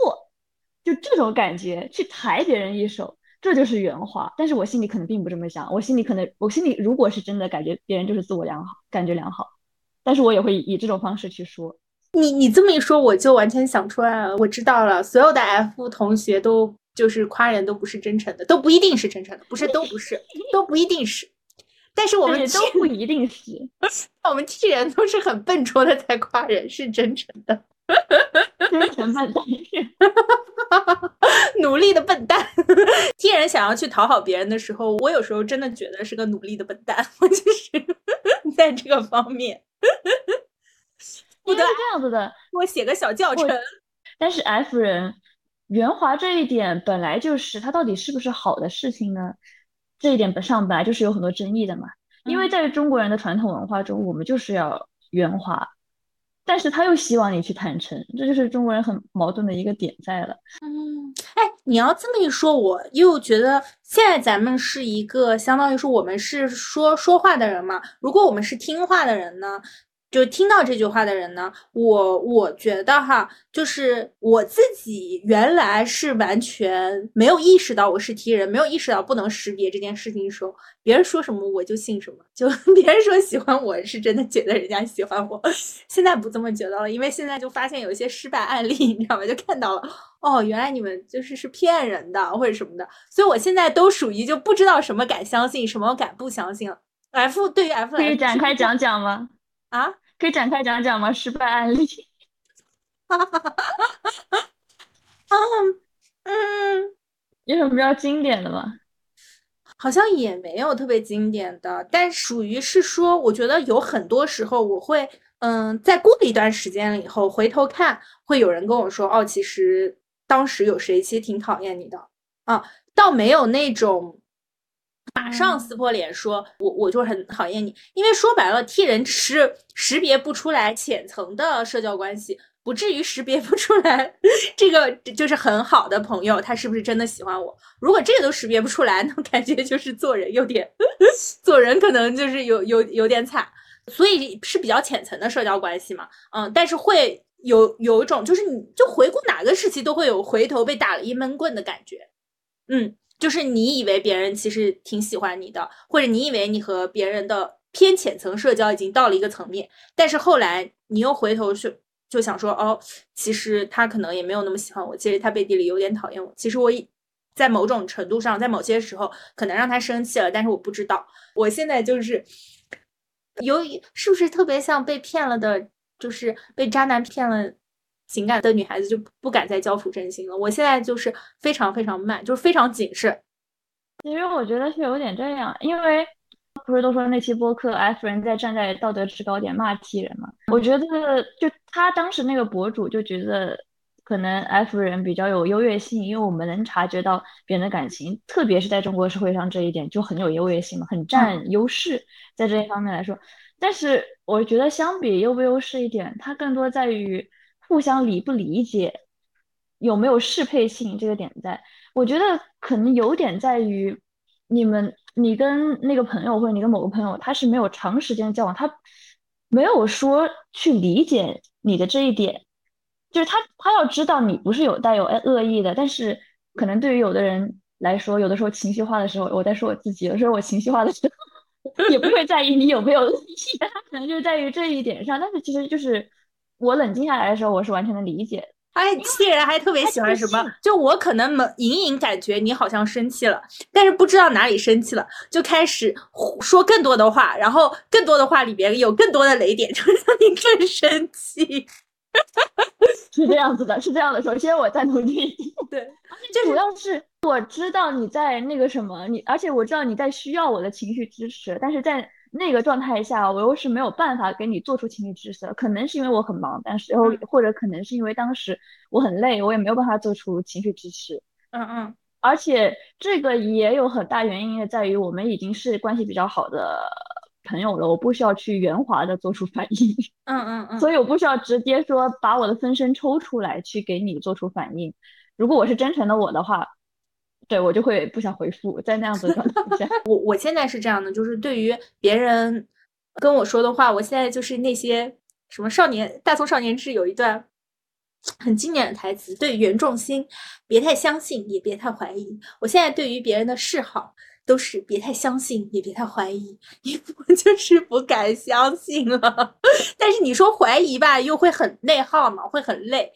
就这种感觉去抬别人一手，这就是圆滑。但是我心里可能并不这么想，我心里可能我心里如果是真的感觉别人就是自我良好，感觉良好，但是我也会以这种方式去说。你你这么一说，我就完全想出来了，我知道了，所有的 F 同学都。就是夸人都不是真诚的，都不一定是真诚的，不是都不是，都不一定是。但是我们都不一定是，我们 T 人都是很笨拙的在夸人是真诚的，真诚笨蛋，努力的笨蛋。T 人想要去讨好别人的时候，我有时候真的觉得是个努力的笨蛋，我就是在这个方面。不得这样子的，我写个小教程。但是 F 人。圆滑这一点本来就是它到底是不是好的事情呢？这一点本上本来就是有很多争议的嘛。因为在中国人的传统文化中，我们就是要圆滑，但是他又希望你去坦诚，这就是中国人很矛盾的一个点在了。嗯，哎，你要这么一说，我又觉得现在咱们是一个相当于说我们是说说话的人嘛。如果我们是听话的人呢？就听到这句话的人呢，我我觉得哈，就是我自己原来是完全没有意识到我是 T 人，没有意识到不能识别这件事情的时候，别人说什么我就信什么，就 别人说喜欢我是真的觉得人家喜欢我，现在不这么觉得了，因为现在就发现有一些失败案例，你知道吗？就看到了，哦，原来你们就是是骗人的或者什么的，所以我现在都属于就不知道什么敢相信，什么敢不相信了。F 对于 F 可以展开讲讲吗？啊，可以展开讲讲吗？失败案例？哈哈哈哈哈！嗯嗯，有什么比较经典的吗？好像也没有特别经典的，但属于是说，我觉得有很多时候我会，嗯，在过了一段时间了以后，回头看，会有人跟我说，哦，其实当时有谁其实挺讨厌你的啊，倒没有那种。马上撕破脸说：“我我就很讨厌你，因为说白了替人是识别不出来浅层的社交关系，不至于识别不出来 这个就是很好的朋友，他是不是真的喜欢我？如果这个都识别不出来，那感觉就是做人有点，做人可能就是有有有点惨，所以是比较浅层的社交关系嘛。嗯，但是会有有一种就是你就回顾哪个时期都会有回头被打了一闷棍的感觉，嗯。”就是你以为别人其实挺喜欢你的，或者你以为你和别人的偏浅层社交已经到了一个层面，但是后来你又回头去就想说，哦，其实他可能也没有那么喜欢我，其实他背地里有点讨厌我。其实我已在某种程度上，在某些时候可能让他生气了，但是我不知道。我现在就是有是不是特别像被骗了的，就是被渣男骗了。情感的女孩子就不敢再交付真心了。我现在就是非常非常慢，就是非常谨慎。其实我觉得是有点这样，因为不是都说那期播客 F 人在站在道德制高点骂 T 人嘛？我觉得就他当时那个博主就觉得可能 F 人比较有优越性，因为我们能察觉到别人的感情，特别是在中国社会上这一点就很有优越性嘛，很占优势在这一方面来说。但是我觉得相比优不优势一点，它更多在于。互相理不理解，有没有适配性这个点在，我觉得可能有点在于你们，你跟那个朋友或者你跟某个朋友，他是没有长时间交往，他没有说去理解你的这一点，就是他他要知道你不是有带有恶意的，但是可能对于有的人来说，有的时候情绪化的时候，我在说我自己，有时候我情绪化的时候 也不会在意你有没有恶意，他可能就在于这一点上，但是其实就是。我冷静下来的时候，我是完全能理解。哎，气人还特别喜欢什么？就我可能隐隐感觉你好像生气了，但是不知道哪里生气了，就开始说更多的话，然后更多的话里边有更多的雷点，就让你更生气。是这样子的，是这样的。首先我赞同你，对，这主要是我知道你在那个什么，你而且我知道你在需要我的情绪支持，但是在那个状态下，我又是没有办法给你做出情绪支持的。可能是因为我很忙，但是然后或者可能是因为当时我很累，我也没有办法做出情绪支持。嗯嗯。而且这个也有很大原因在于我们已经是关系比较好的朋友了，我不需要去圆滑的做出反应，嗯嗯嗯，所以我不需要直接说把我的分身抽出来去给你做出反应。如果我是真诚的我的话，对我就会不想回复，在那样子的状态下，我我现在是这样的，就是对于别人跟我说的话，我现在就是那些什么少年大宋少年志有一段。很经典的台词，对袁仲兴，别太相信，也别太怀疑。我现在对于别人的示好，都是别太相信，也别太怀疑，因为我就是不敢相信了。但是你说怀疑吧，又会很内耗嘛，会很累。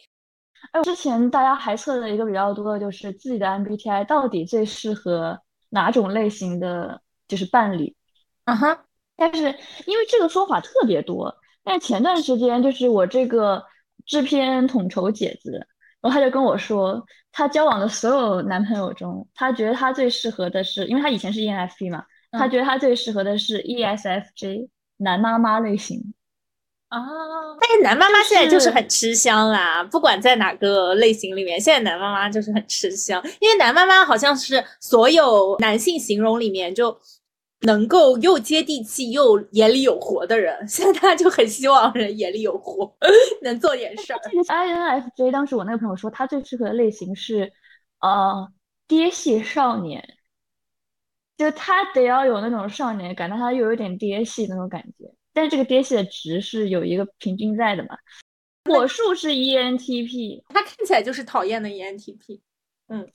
哎，之前大家还测的一个比较多的就是自己的 MBTI 到底最适合哪种类型的就是伴侣。嗯哼，但是因为这个说法特别多，但前段时间就是我这个。制片统筹姐子，然后他就跟我说，他交往的所有男朋友中，他觉得他最适合的是，因为他以前是 ENFP 嘛，他觉得他最适合的是 ESFJ 男妈妈类型。啊，但是男妈妈现在就是很吃香啦，不管在哪个类型里面，现在男妈妈就是很吃香，因为男妈妈好像是所有男性形容里面就。能够又接地气又眼里有活的人，现在他就很希望人眼里有活，能做点事儿。INFJ 当时我那个朋友说，他最适合的类型是，呃，爹系少年，就他得要有那种少年感，但他又有点爹系那种感觉。但是这个爹系的值是有一个平均在的嘛？火树是 ENTP，他看起来就是讨厌的 ENTP。嗯，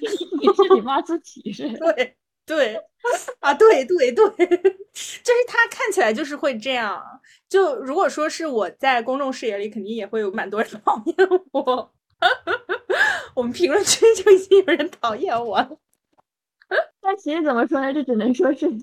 你是你妈自己是？对。对，啊，对对对，就是他看起来就是会这样。就如果说是我在公众视野里，肯定也会有蛮多人讨厌我。我们评论区就已经有人讨厌我了。但其实怎么说呢？这只能说是，因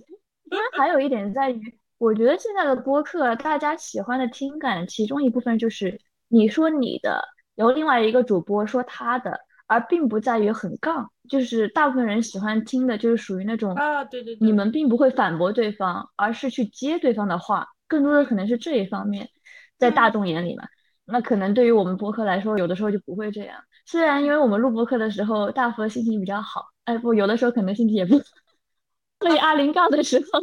为还有一点在于，我觉得现在的播客大家喜欢的听感，其中一部分就是你说你的，然后另外一个主播说他的。而并不在于很杠，就是大部分人喜欢听的，就是属于那种啊，对对，你们并不会反驳对方，而是去接对方的话，更多的可能是这一方面，在大众眼里嘛。那可能对于我们播客来说，有的时候就不会这样。虽然因为我们录播客的时候，大佛心情比较好，哎不，有的时候可能心情也不，所以阿林杠的时候，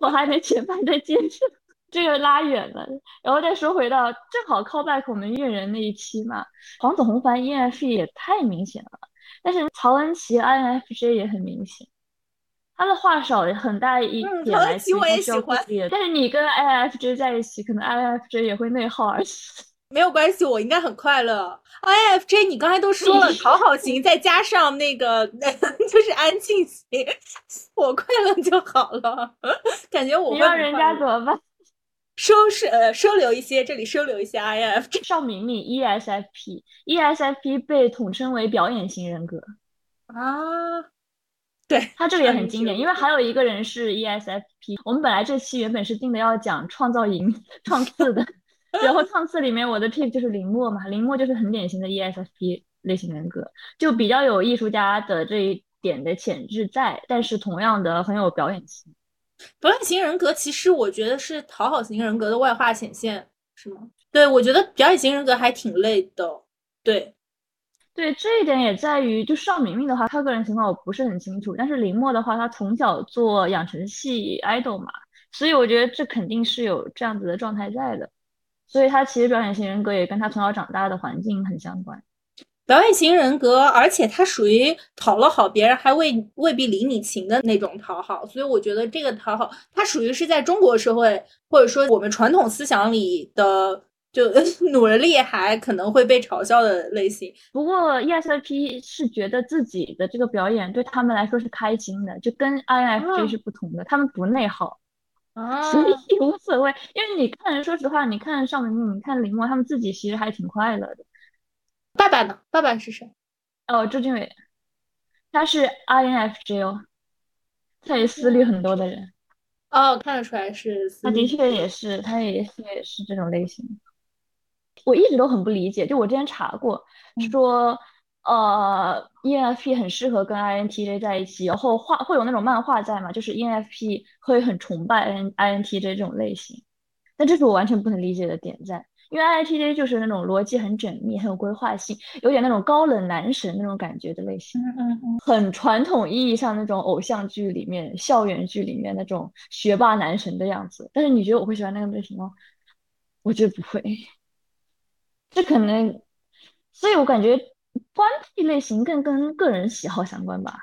我还没全盘的接受。这个拉远了，然后再说回到正好 call back 我们阅人那一期嘛，黄子弘凡 ENFP 也太明显了，但是曹恩琪 INFJ 也很明显，他的话少很大一点来自于他需要但是你跟 INFJ 在一起，可能 INFJ 也会内耗而死。没有关系，我应该很快乐。INFJ 你刚才都说了，讨好型再加上那个 就是安静型，我快乐就好了，感觉我你让人家怎么办？收拾呃收留一些，这里收留一些 I F J。邵明明 E S F P，E S F P 被统称为表演型人格啊。对他这个也很经典，因为还有一个人是 E S F P。我们本来这期原本是定的要讲创造营创次的，然后唱次里面我的 P 就是林墨嘛，林墨就是很典型的 E S F P 类型人格，就比较有艺术家的这一点的潜质在，但是同样的很有表演性。表演型人格其实我觉得是讨好型人格的外化显现，是吗？对，我觉得表演型人格还挺累的。对，对，这一点也在于，就邵明明的话，他个人情况我不是很清楚，但是林墨的话，他从小做养成系 idol 嘛，所以我觉得这肯定是有这样子的状态在的，所以他其实表演型人格也跟他从小长大的环境很相关。表演型人格，而且他属于讨了好别人还未未必理你情的那种讨好，所以我觉得这个讨好，他属于是在中国社会或者说我们传统思想里的，就 努了力还可能会被嘲笑的类型。不过 ESFP 是觉得自己的这个表演对他们来说是开心的，就跟 INFJ 是不同的，他们不内耗，所以无所谓。因为你看，说实话，你看邵明明，你看林墨，他们自己其实还挺快乐的。爸爸呢？爸爸是谁？哦，周俊伟，他是 INFJ 哦，他也思虑很多的人。哦，看得出来是。他的确也是，他也也是这种类型。我一直都很不理解，就我之前查过，说呃 ENFP 很适合跟 INTJ 在一起，然后画会有那种漫画在嘛，就是 ENFP 会很崇拜 INTJ 这种类型，但这是我完全不能理解的点在。因为 INTJ 就是那种逻辑很缜密、很有规划性，有点那种高冷男神那种感觉的类型，嗯嗯嗯，很传统意义上那种偶像剧里面、校园剧里面那种学霸男神的样子。但是你觉得我会喜欢那个类型吗？我觉得不会。这可能，所以我感觉官配类型更跟个人喜好相关吧，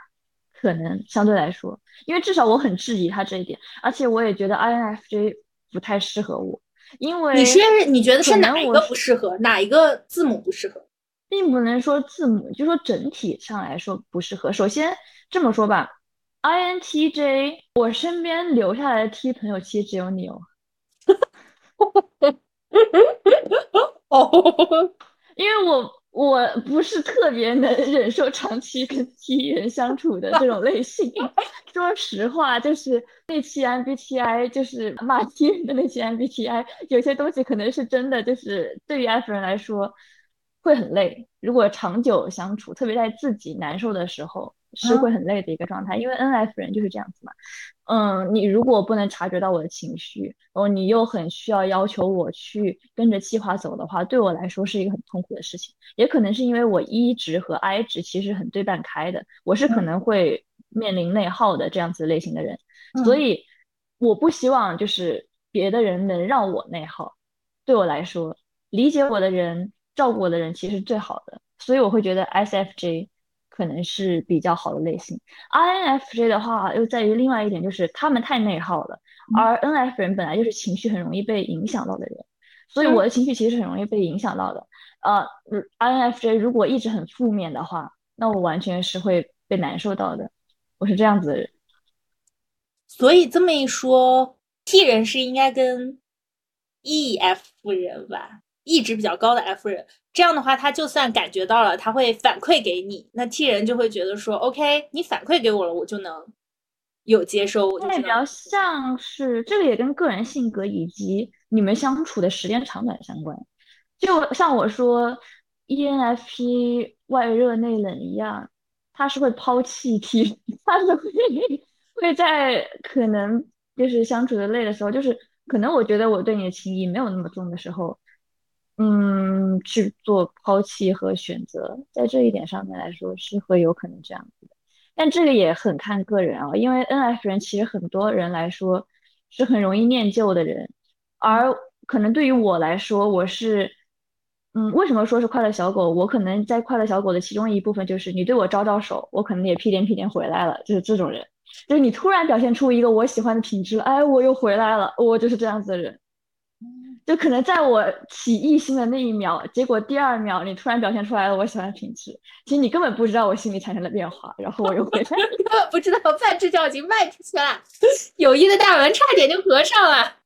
可能相对来说，因为至少我很质疑他这一点，而且我也觉得 INFJ 不太适合我。因为你是你觉得是哪一个不适合？哪一个字母不适合？并不能说字母，就说整体上来说不适合。首先这么说吧，INTJ，我身边留下来的 T 朋友其实只有你哦。哦，因为我。我不是特别能忍受长期跟 T 人相处的这种类型。说实话，就是那期 MBTI，就是骂 T 人的那期 MBTI，有些东西可能是真的，就是对于 F 人来说会很累。如果长久相处，特别在自己难受的时候。是会很累的一个状态，因为 N F 人就是这样子嘛。嗯，你如果不能察觉到我的情绪，然后你又很需要要求我去跟着计划走的话，对我来说是一个很痛苦的事情。也可能是因为我 E 值和 I 值其实很对半开的，我是可能会面临内耗的这样子类型的人，所以我不希望就是别的人能让我内耗。对我来说，理解我的人、照顾我的人其实最好的，所以我会觉得 S F J。可能是比较好的类型，INFJ 的话又在于另外一点，就是他们太内耗了，而 NF 人本来就是情绪很容易被影响到的人，所以我的情绪其实很容易被影响到的。呃，INFJ 如果一直很负面的话，那我完全是会被难受到的。我是这样子的人，所以这么一说，T 人是应该跟 EF 人吧？意志比较高的 F 人，这样的话，他就算感觉到了，他会反馈给你。那 T 人就会觉得说，OK，你反馈给我了，我就能有接收。那比较像是这个，也跟个人性格以及你们相处的时间长短相关。就像我说，ENFP 外热内冷一样，他是会抛弃 T，他是会会在可能就是相处的累的时候，就是可能我觉得我对你的情谊没有那么重的时候。嗯，去做抛弃和选择，在这一点上面来说是会有可能这样子的，但这个也很看个人啊，因为 N F 人其实很多人来说是很容易念旧的人，而可能对于我来说，我是，嗯，为什么说是快乐小狗？我可能在快乐小狗的其中一部分就是你对我招招手，我可能也屁颠屁颠回来了，就是这种人，就是你突然表现出一个我喜欢的品质了，哎，我又回来了，我就是这样子的人。就可能在我起异心的那一秒，结果第二秒你突然表现出来了我喜欢的品质，其实你根本不知道我心里产生了变化，然后我又回来，根本不知道半只脚已经迈出去了，友谊的大门差点就合上了。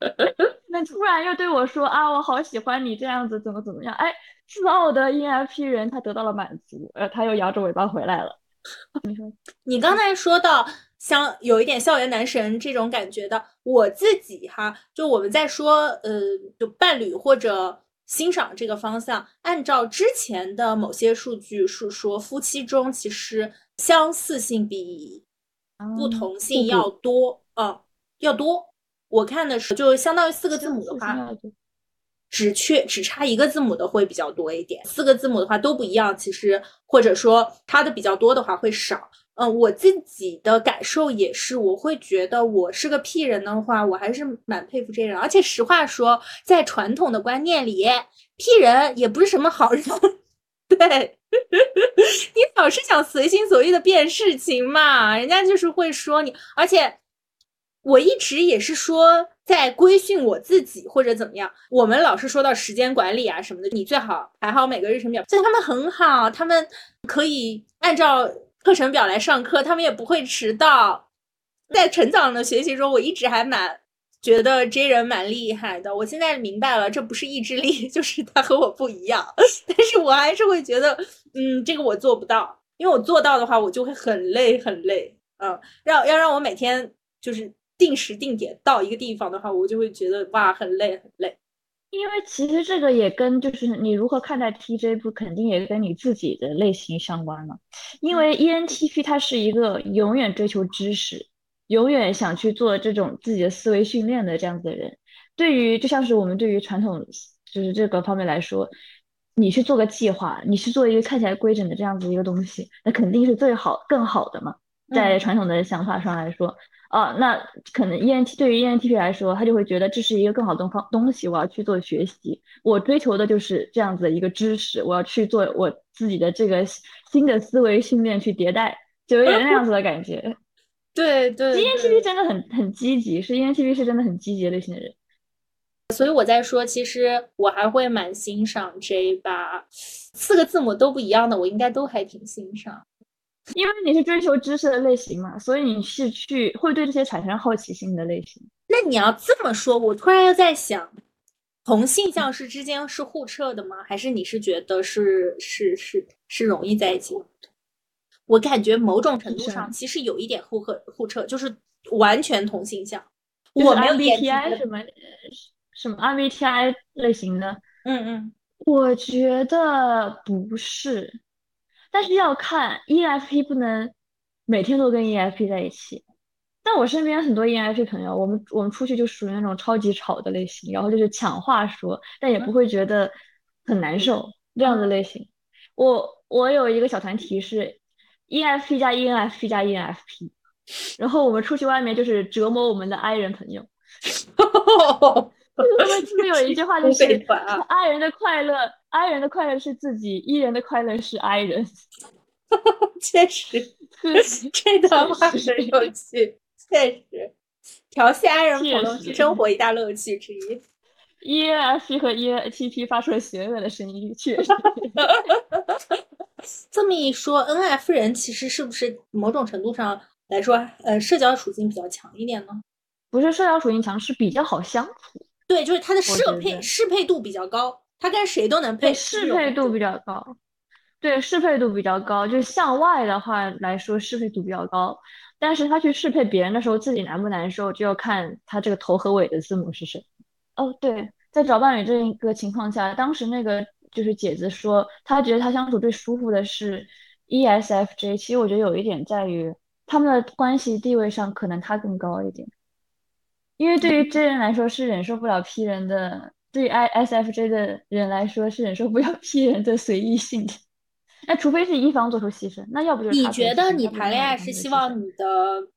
那突然又对我说啊，我好喜欢你这样子，怎么怎么样？哎，自傲的 ENFP 人他得到了满足，呃，他又摇着尾巴回来了。你说，你刚才说到。像有一点校园男神这种感觉的，我自己哈，就我们在说，呃，就伴侣或者欣赏这个方向，按照之前的某些数据是说，夫妻中其实相似性比不同性要多，嗯，要多。我看的是，就相当于四个字母的话，只缺只差一个字母的会比较多一点，四个字母的话都不一样，其实或者说差的比较多的话会少。嗯，我自己的感受也是，我会觉得我是个 P 人的话，我还是蛮佩服这人。而且实话说，在传统的观念里，P 人也不是什么好人。对，你老是想随心所欲的变事情嘛，人家就是会说你。而且我一直也是说在规训我自己或者怎么样。我们老是说到时间管理啊什么的，你最好排好每个日程表。所以他们很好，他们可以按照。课程表来上课，他们也不会迟到。在成长的学习中，我一直还蛮觉得 J 人蛮厉害的。我现在明白了，这不是意志力，就是他和我不一样。但是我还是会觉得，嗯，这个我做不到，因为我做到的话，我就会很累很累。嗯，让要让我每天就是定时定点到一个地方的话，我就会觉得哇，很累很累。因为其实这个也跟就是你如何看待 TJ，不肯定也跟你自己的类型相关嘛。因为 ENTP 他是一个永远追求知识，永远想去做这种自己的思维训练的这样子的人。对于就像是我们对于传统就是这个方面来说，你去做个计划，你去做一个看起来规整的这样子一个东西，那肯定是最好更好的嘛。在传统的想法上来说。啊，那可能 E N T 对于 E N T P 来说，他就会觉得这是一个更好的方东西，我要去做学习。我追求的就是这样子的一个知识，我要去做我自己的这个新的思维训练，去迭代，就有点那样子的感觉。对对，E N T P 真的很很积极，是 E N T P 是真的很积极类型的人。所以我在说，其实我还会蛮欣赏 J 吧，四个字母都不一样的，我应该都还挺欣赏。因为你是追求知识的类型嘛，所以你是去会对这些产生好奇心的类型。那你要这么说，我突然又在想，同性向是之间是互斥的吗？还是你是觉得是是是是容易在一起？我感觉某种程度上其实有一点互克互斥，就是完全同性向。我没有 MBTI 什么什么 MBTI 类型的，嗯嗯，我觉得不是。但是要看 ENFP 不能每天都跟 ENFP 在一起，但我身边很多 ENFP 朋友，我们我们出去就属于那种超级吵的类型，然后就是抢话说，但也不会觉得很难受这样的类型。我我有一个小团体是 ENFP 加 ENFP 加 ENFP，然后我们出去外面就是折磨我们的 I 人朋友。他们不是有一句话就是 “I 人的快乐，I 人的快乐是自己，E 人的快乐是 I 人”。确实，这段话很有趣。确实，调戏爱人朋友是生活一大乐趣之一。ENFP 和 ENTP 发出了邪恶的声音，确实。这么一说，NF 人其实是不是某种程度上来说，呃，社交属性比较强一点呢？不是社交属性强，是比较好相处。对，就是它的适配适配度比较高，他跟谁都能配。适配度比较高，对，适配度比较高。就向外的话来说，适配度比较高，但是他去适配别人的时候，自己难不难受，就要看他这个头和尾的字母是谁。哦，对，在找伴侣这一个情况下，当时那个就是姐子说，她觉得她相处最舒服的是 ESFJ。其实我觉得有一点在于，他们的关系地位上可能他更高一点。因为对于 J 人来说是忍受不了 P 人的，对于 I S F J 的人来说是忍受不了 P 人的随意性的。那除非是一方做出牺牲，那要不就是你觉得你谈恋爱是希望你的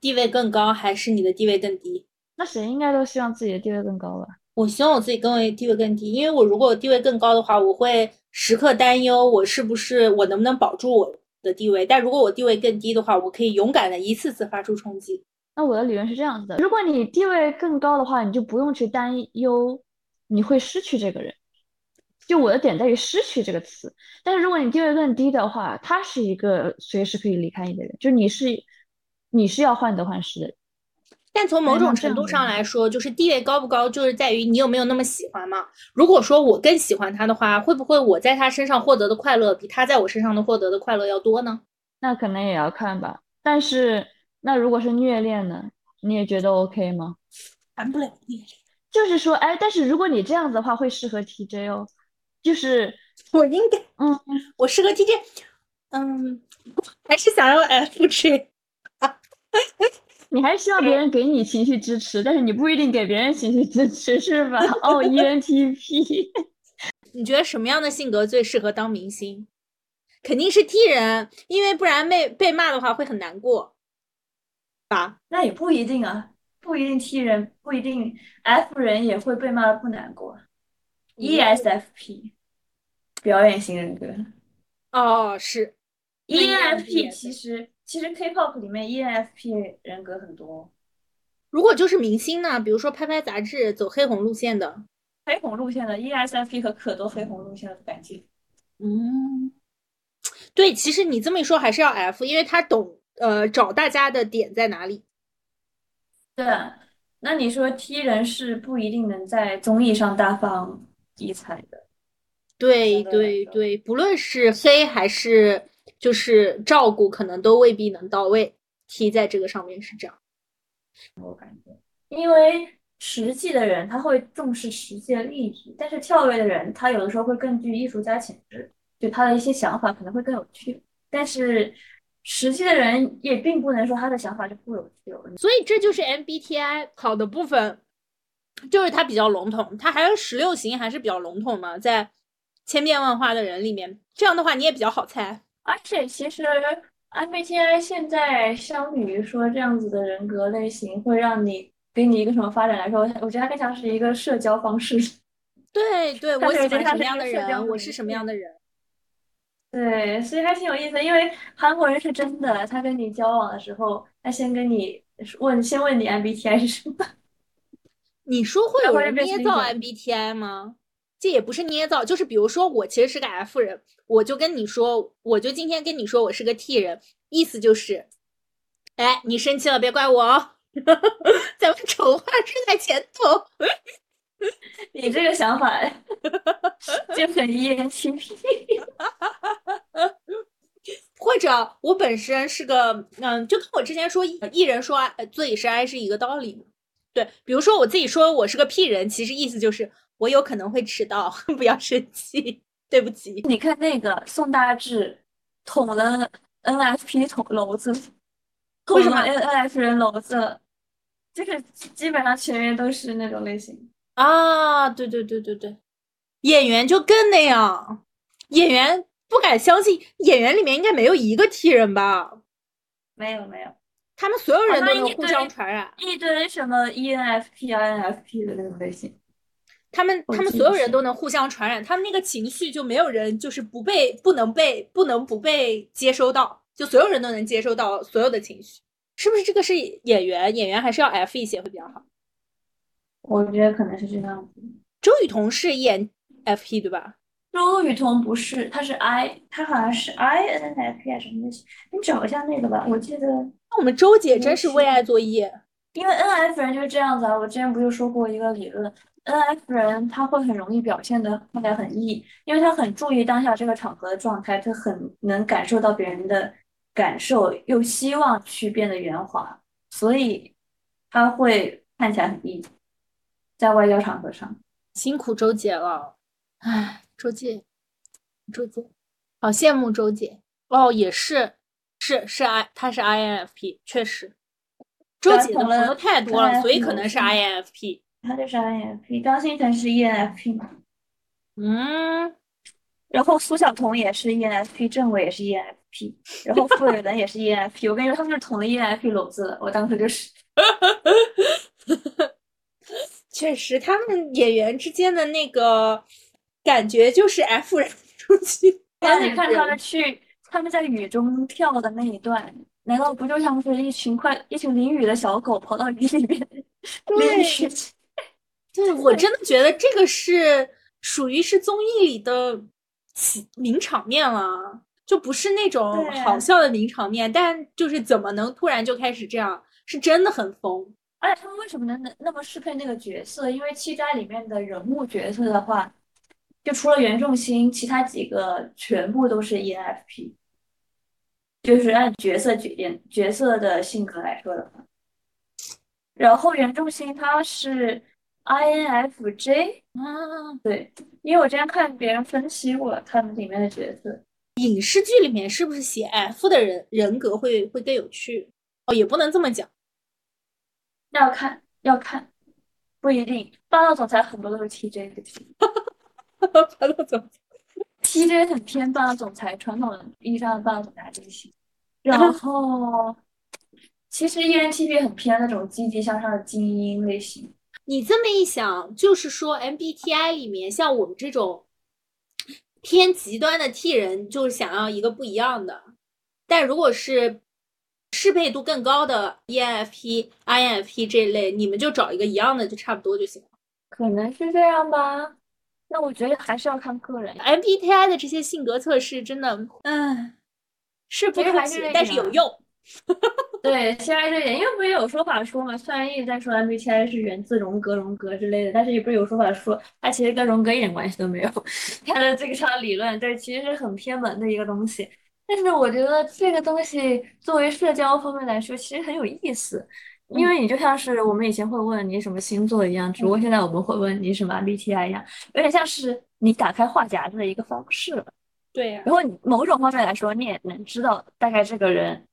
地位更高，还是你的地位更低？那谁应该都希望自己的地位更高吧？我希望我自己更为地位更低，因为我如果地位更高的话，我会时刻担忧我是不是我能不能保住我的地位。但如果我地位更低的话，我可以勇敢的一次次发出冲击。那我的理论是这样子的：如果你地位更高的话，你就不用去担忧你会失去这个人。就我的点在于“失去”这个词。但是如果你地位更低的话，他是一个随时可以离开你的人，就你是你是要患得患失的。但从某种程度上来说，就是地位高不高，就是在于你有没有那么喜欢嘛。如果说我更喜欢他的话，会不会我在他身上获得的快乐比他在我身上的获得的快乐要多呢？那可能也要看吧。但是。那如果是虐恋呢？你也觉得 OK 吗？谈不了虐恋，就是说，哎，但是如果你这样子的话，会适合 TJ 哦。就是 我应该，嗯，我适合 TJ，嗯，还是想要 FJ。你还是希望别人给你情绪支持，但是你不一定给别人情绪支持，是吧？哦，ENTP。你觉得什么样的性格最适合当明星？肯定是 T 人，因为不然被被骂的话会很难过。啊，那也不一定啊，不一定 T 人不一定 F 人也会被骂的不难过。ESFP 表演型人格哦，是 ENFP 其实其实 K-pop 里面 ENFP 人格很多。如果就是明星呢，比如说拍拍杂志走黑红路线的，黑红路线的 ESFP 和可多黑红路线的感觉。嗯，对，其实你这么一说还是要 F，因为他懂。呃，找大家的点在哪里？对，那你说 T 人是不一定能在综艺上大放异彩的。对对对，不论是黑还是就是照顾，可能都未必能到位。T 在这个上面是这样，我感觉，因为实际的人他会重视实际的利益，但是跳跃的人他有的时候会更具艺术家潜质，就他的一些想法可能会更有趣。但是实际的人也并不能说他的想法就不有趣了。所以这就是 MBTI 好的部分，就是它比较笼统，它还是十六型还是比较笼统嘛，在千变万化的人里面，这样的话你也比较好猜。而且其实 MBTI 现在相比于说这样子的人格类型，会让你给你一个什么发展来说，我觉得它更像是一个社交方式。对对，我喜欢什么样的人，我是什么样的人。对，所以还挺有意思。因为韩国人是真的，他跟你交往的时候，他先跟你问，先问你 MBTI 是什么。你说会有人捏造 MBTI 吗？这也不是捏造，就是比如说我其实是个 F 人，我就跟你说，我就今天跟你说我是个 T 人，意思就是，哎，你生气了别怪我哦，咱们丑话说在前头。你这个想法 就很 ENTP，或者我本身是个嗯，就跟我之前说艺人说自己是 I 是一个道理。对，比如说我自己说我是个屁人，其实意思就是我有可能会迟到，不要生气，对不起。你看那个宋大志捅了 NFP 捅娄子，为什么 NF 人娄子？就是基本上全员都是那种类型。啊，对对对对对，演员就更那样，演员不敢相信，演员里面应该没有一个 T 人吧？没有没有，他们所有人都能互相传染，一堆什么 ENFP、INFP 的那种类型，他们他们所有人都能互相传染，他们那个情绪就没有人就是不被不能被不能不被接收到，就所有人都能接收到所有的情绪，是不是这个是演员？演员还是要 F 一些会比较好？我觉得可能是这样子。周雨彤是 ENFP 对吧？周雨彤不是，她是 I，她好像是 INFP 什么东西？你找一下那个吧。我记得，那我们周姐真是为爱作业。因为 NF 人就是这样子啊。我之前不就说过一个理论，NF 人他会很容易表现的看起来很 E，因为他很注意当下这个场合的状态，他很能感受到别人的感受，又希望去变得圆滑，所以他会看起来很 E。在外交场合上，辛苦周姐了，唉，周姐，周姐，好羡慕周姐哦，也是，是是 I，他是 INFP，确实，周姐的朋友太多了，所以可能是 INFP，他就是 INFP，张新成是 ENFP 嘛？嗯，然后苏晓彤也是 ENFP，郑伟也是 ENFP，然后傅伟文也是 ENFP，我跟你说，他们是捅了 ENFP 篓子的，我当时就是。确实，他们演员之间的那个感觉就是 F 人出去。那你看他们去，他们在雨中跳的那一段，难道不就像是一群快一群淋雨的小狗跑到雨里面 淋雨？对，我真的觉得这个是属于是综艺里的名场面了，就不是那种好笑的名场面。但就是怎么能突然就开始这样，是真的很疯。而且他们为什么能能那么适配那个角色？因为七斋里面的人物角色的话，就除了袁仲兴，其他几个全部都是 ENFP，就是按角色决定角色的性格来说的话。然后袁仲兴他是 INFJ 啊，对，因为我之前看别人分析过他们里面的角色，影视剧里面是不是写 F 的人人格会会更有趣？哦，也不能这么讲。要看要看，不一定。霸道总裁很多都是 TJ 的 T，霸道总裁 TJ 很偏霸道总裁，传统意义上的霸道总裁类型。然后，其实 ENTP 很偏那种积极向上的精英类型。你这么一想，就是说 MBTI 里面像我们这种偏极端的 T 人，就是想要一个不一样的。但如果是适配度更高的 ENFP、INFP 这一类，你们就找一个一样的就差不多就行了。可能是这样吧。那我觉得还是要看个人。MBTI 的这些性格测试真的，嗯，是不科学，但是有用。对，先来这点，因为不是有说法说嘛，虽然一直在说 MBTI 是源自荣格、荣格之类的，但是也不是有说法说它其实跟荣格一点关系都没有。它的这个上理论，对，其实是很偏门的一个东西。但是我觉得这个东西作为社交方面来说，其实很有意思，因为你就像是我们以前会问你什么星座一样，只不过现在我们会问你什么 MBTI 一样，有点像是你打开话匣子的一个方式了。对呀、然后你某种方面来说，你也能知道大概这个人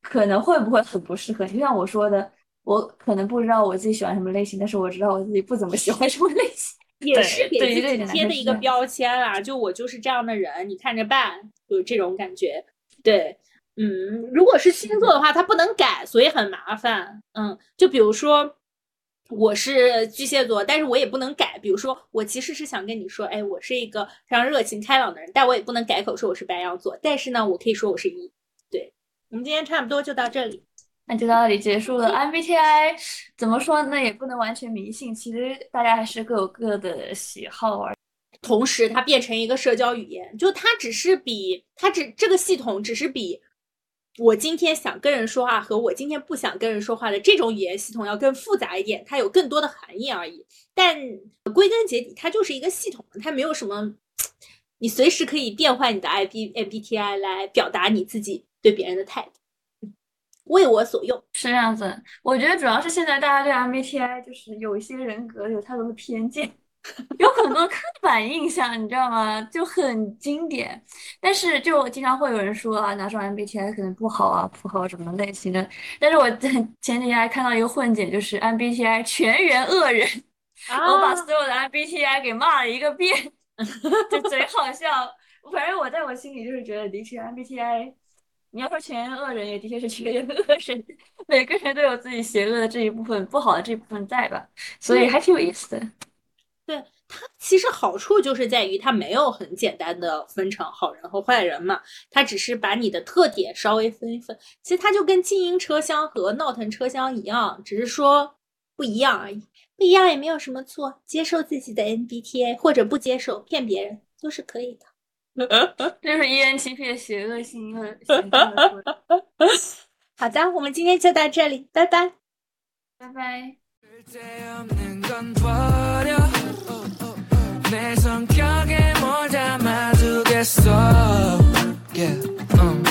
可能会不会很不适合你。就像我说的，我可能不知道我自己喜欢什么类型，但是我知道我自己不怎么喜欢什么类型。也是给自己贴的一个标签啦，就我就是这样的人，你看着办，有这种感觉。对，嗯，如果是星座的话，它不能改，所以很麻烦。嗯，就比如说我是巨蟹座，但是我也不能改。比如说，我其实是想跟你说，哎，我是一个非常热情开朗的人，但我也不能改口说我是白羊座。但是呢，我可以说我是一。对，我们今天差不多就到这里。那就到这里结束了。MBTI 怎么说呢？也不能完全迷信，其实大家还是各有各的喜好而。同时它变成一个社交语言，就它只是比它只这个系统只是比我今天想跟人说话和我今天不想跟人说话的这种语言系统要更复杂一点，它有更多的含义而已。但归根结底，它就是一个系统，它没有什么，你随时可以变换你的 I B MBTI 来表达你自己对别人的态度，为我所用。是这样子，我觉得主要是现在大家对 MBTI 就是有一些人格有太多的偏见，有很多刻板印象，你知道吗？就很经典。但是就经常会有人说啊，哪种 MBTI 可能不好啊，不好什么类型的。但是我前几天还看到一个混剪，就是 MBTI 全员恶人，我把啊所有的 MBTI 给骂了一个遍，就贼好笑。反正我在我心里就是觉得，的确 MBTI，你要说全员恶人，也的确是全员恶人，每个人都有自己邪恶的这一部分，不好的这一部分在吧？所以还挺有意思的。对它其实好处就是在于它没有很简单的分成好人和坏人嘛，它只是把你的特点稍微分一分。其实它就跟静音车厢和闹腾车厢一样，只是说不一样而已。不一样也没有什么错，接受自己的 MBTI 或者不接受，骗别人都是可以的。这是 ENTP 的邪恶性和显象的说 好的，我们今天就到这里，拜拜。拜拜。 내 성격에 뭘 담아두겠어 yeah, 음.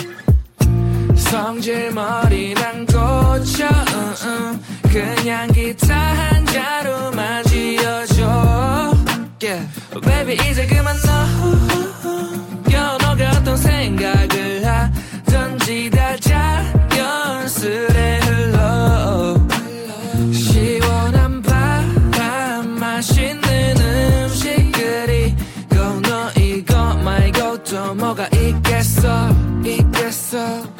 성질 머리만 고쳐 음, 음. 그냥 기타 한 자루만 쥐어줘 yeah. Baby 이제 그만 넣어 너가 어떤 생각을 하던지 다 자연스레 be besser.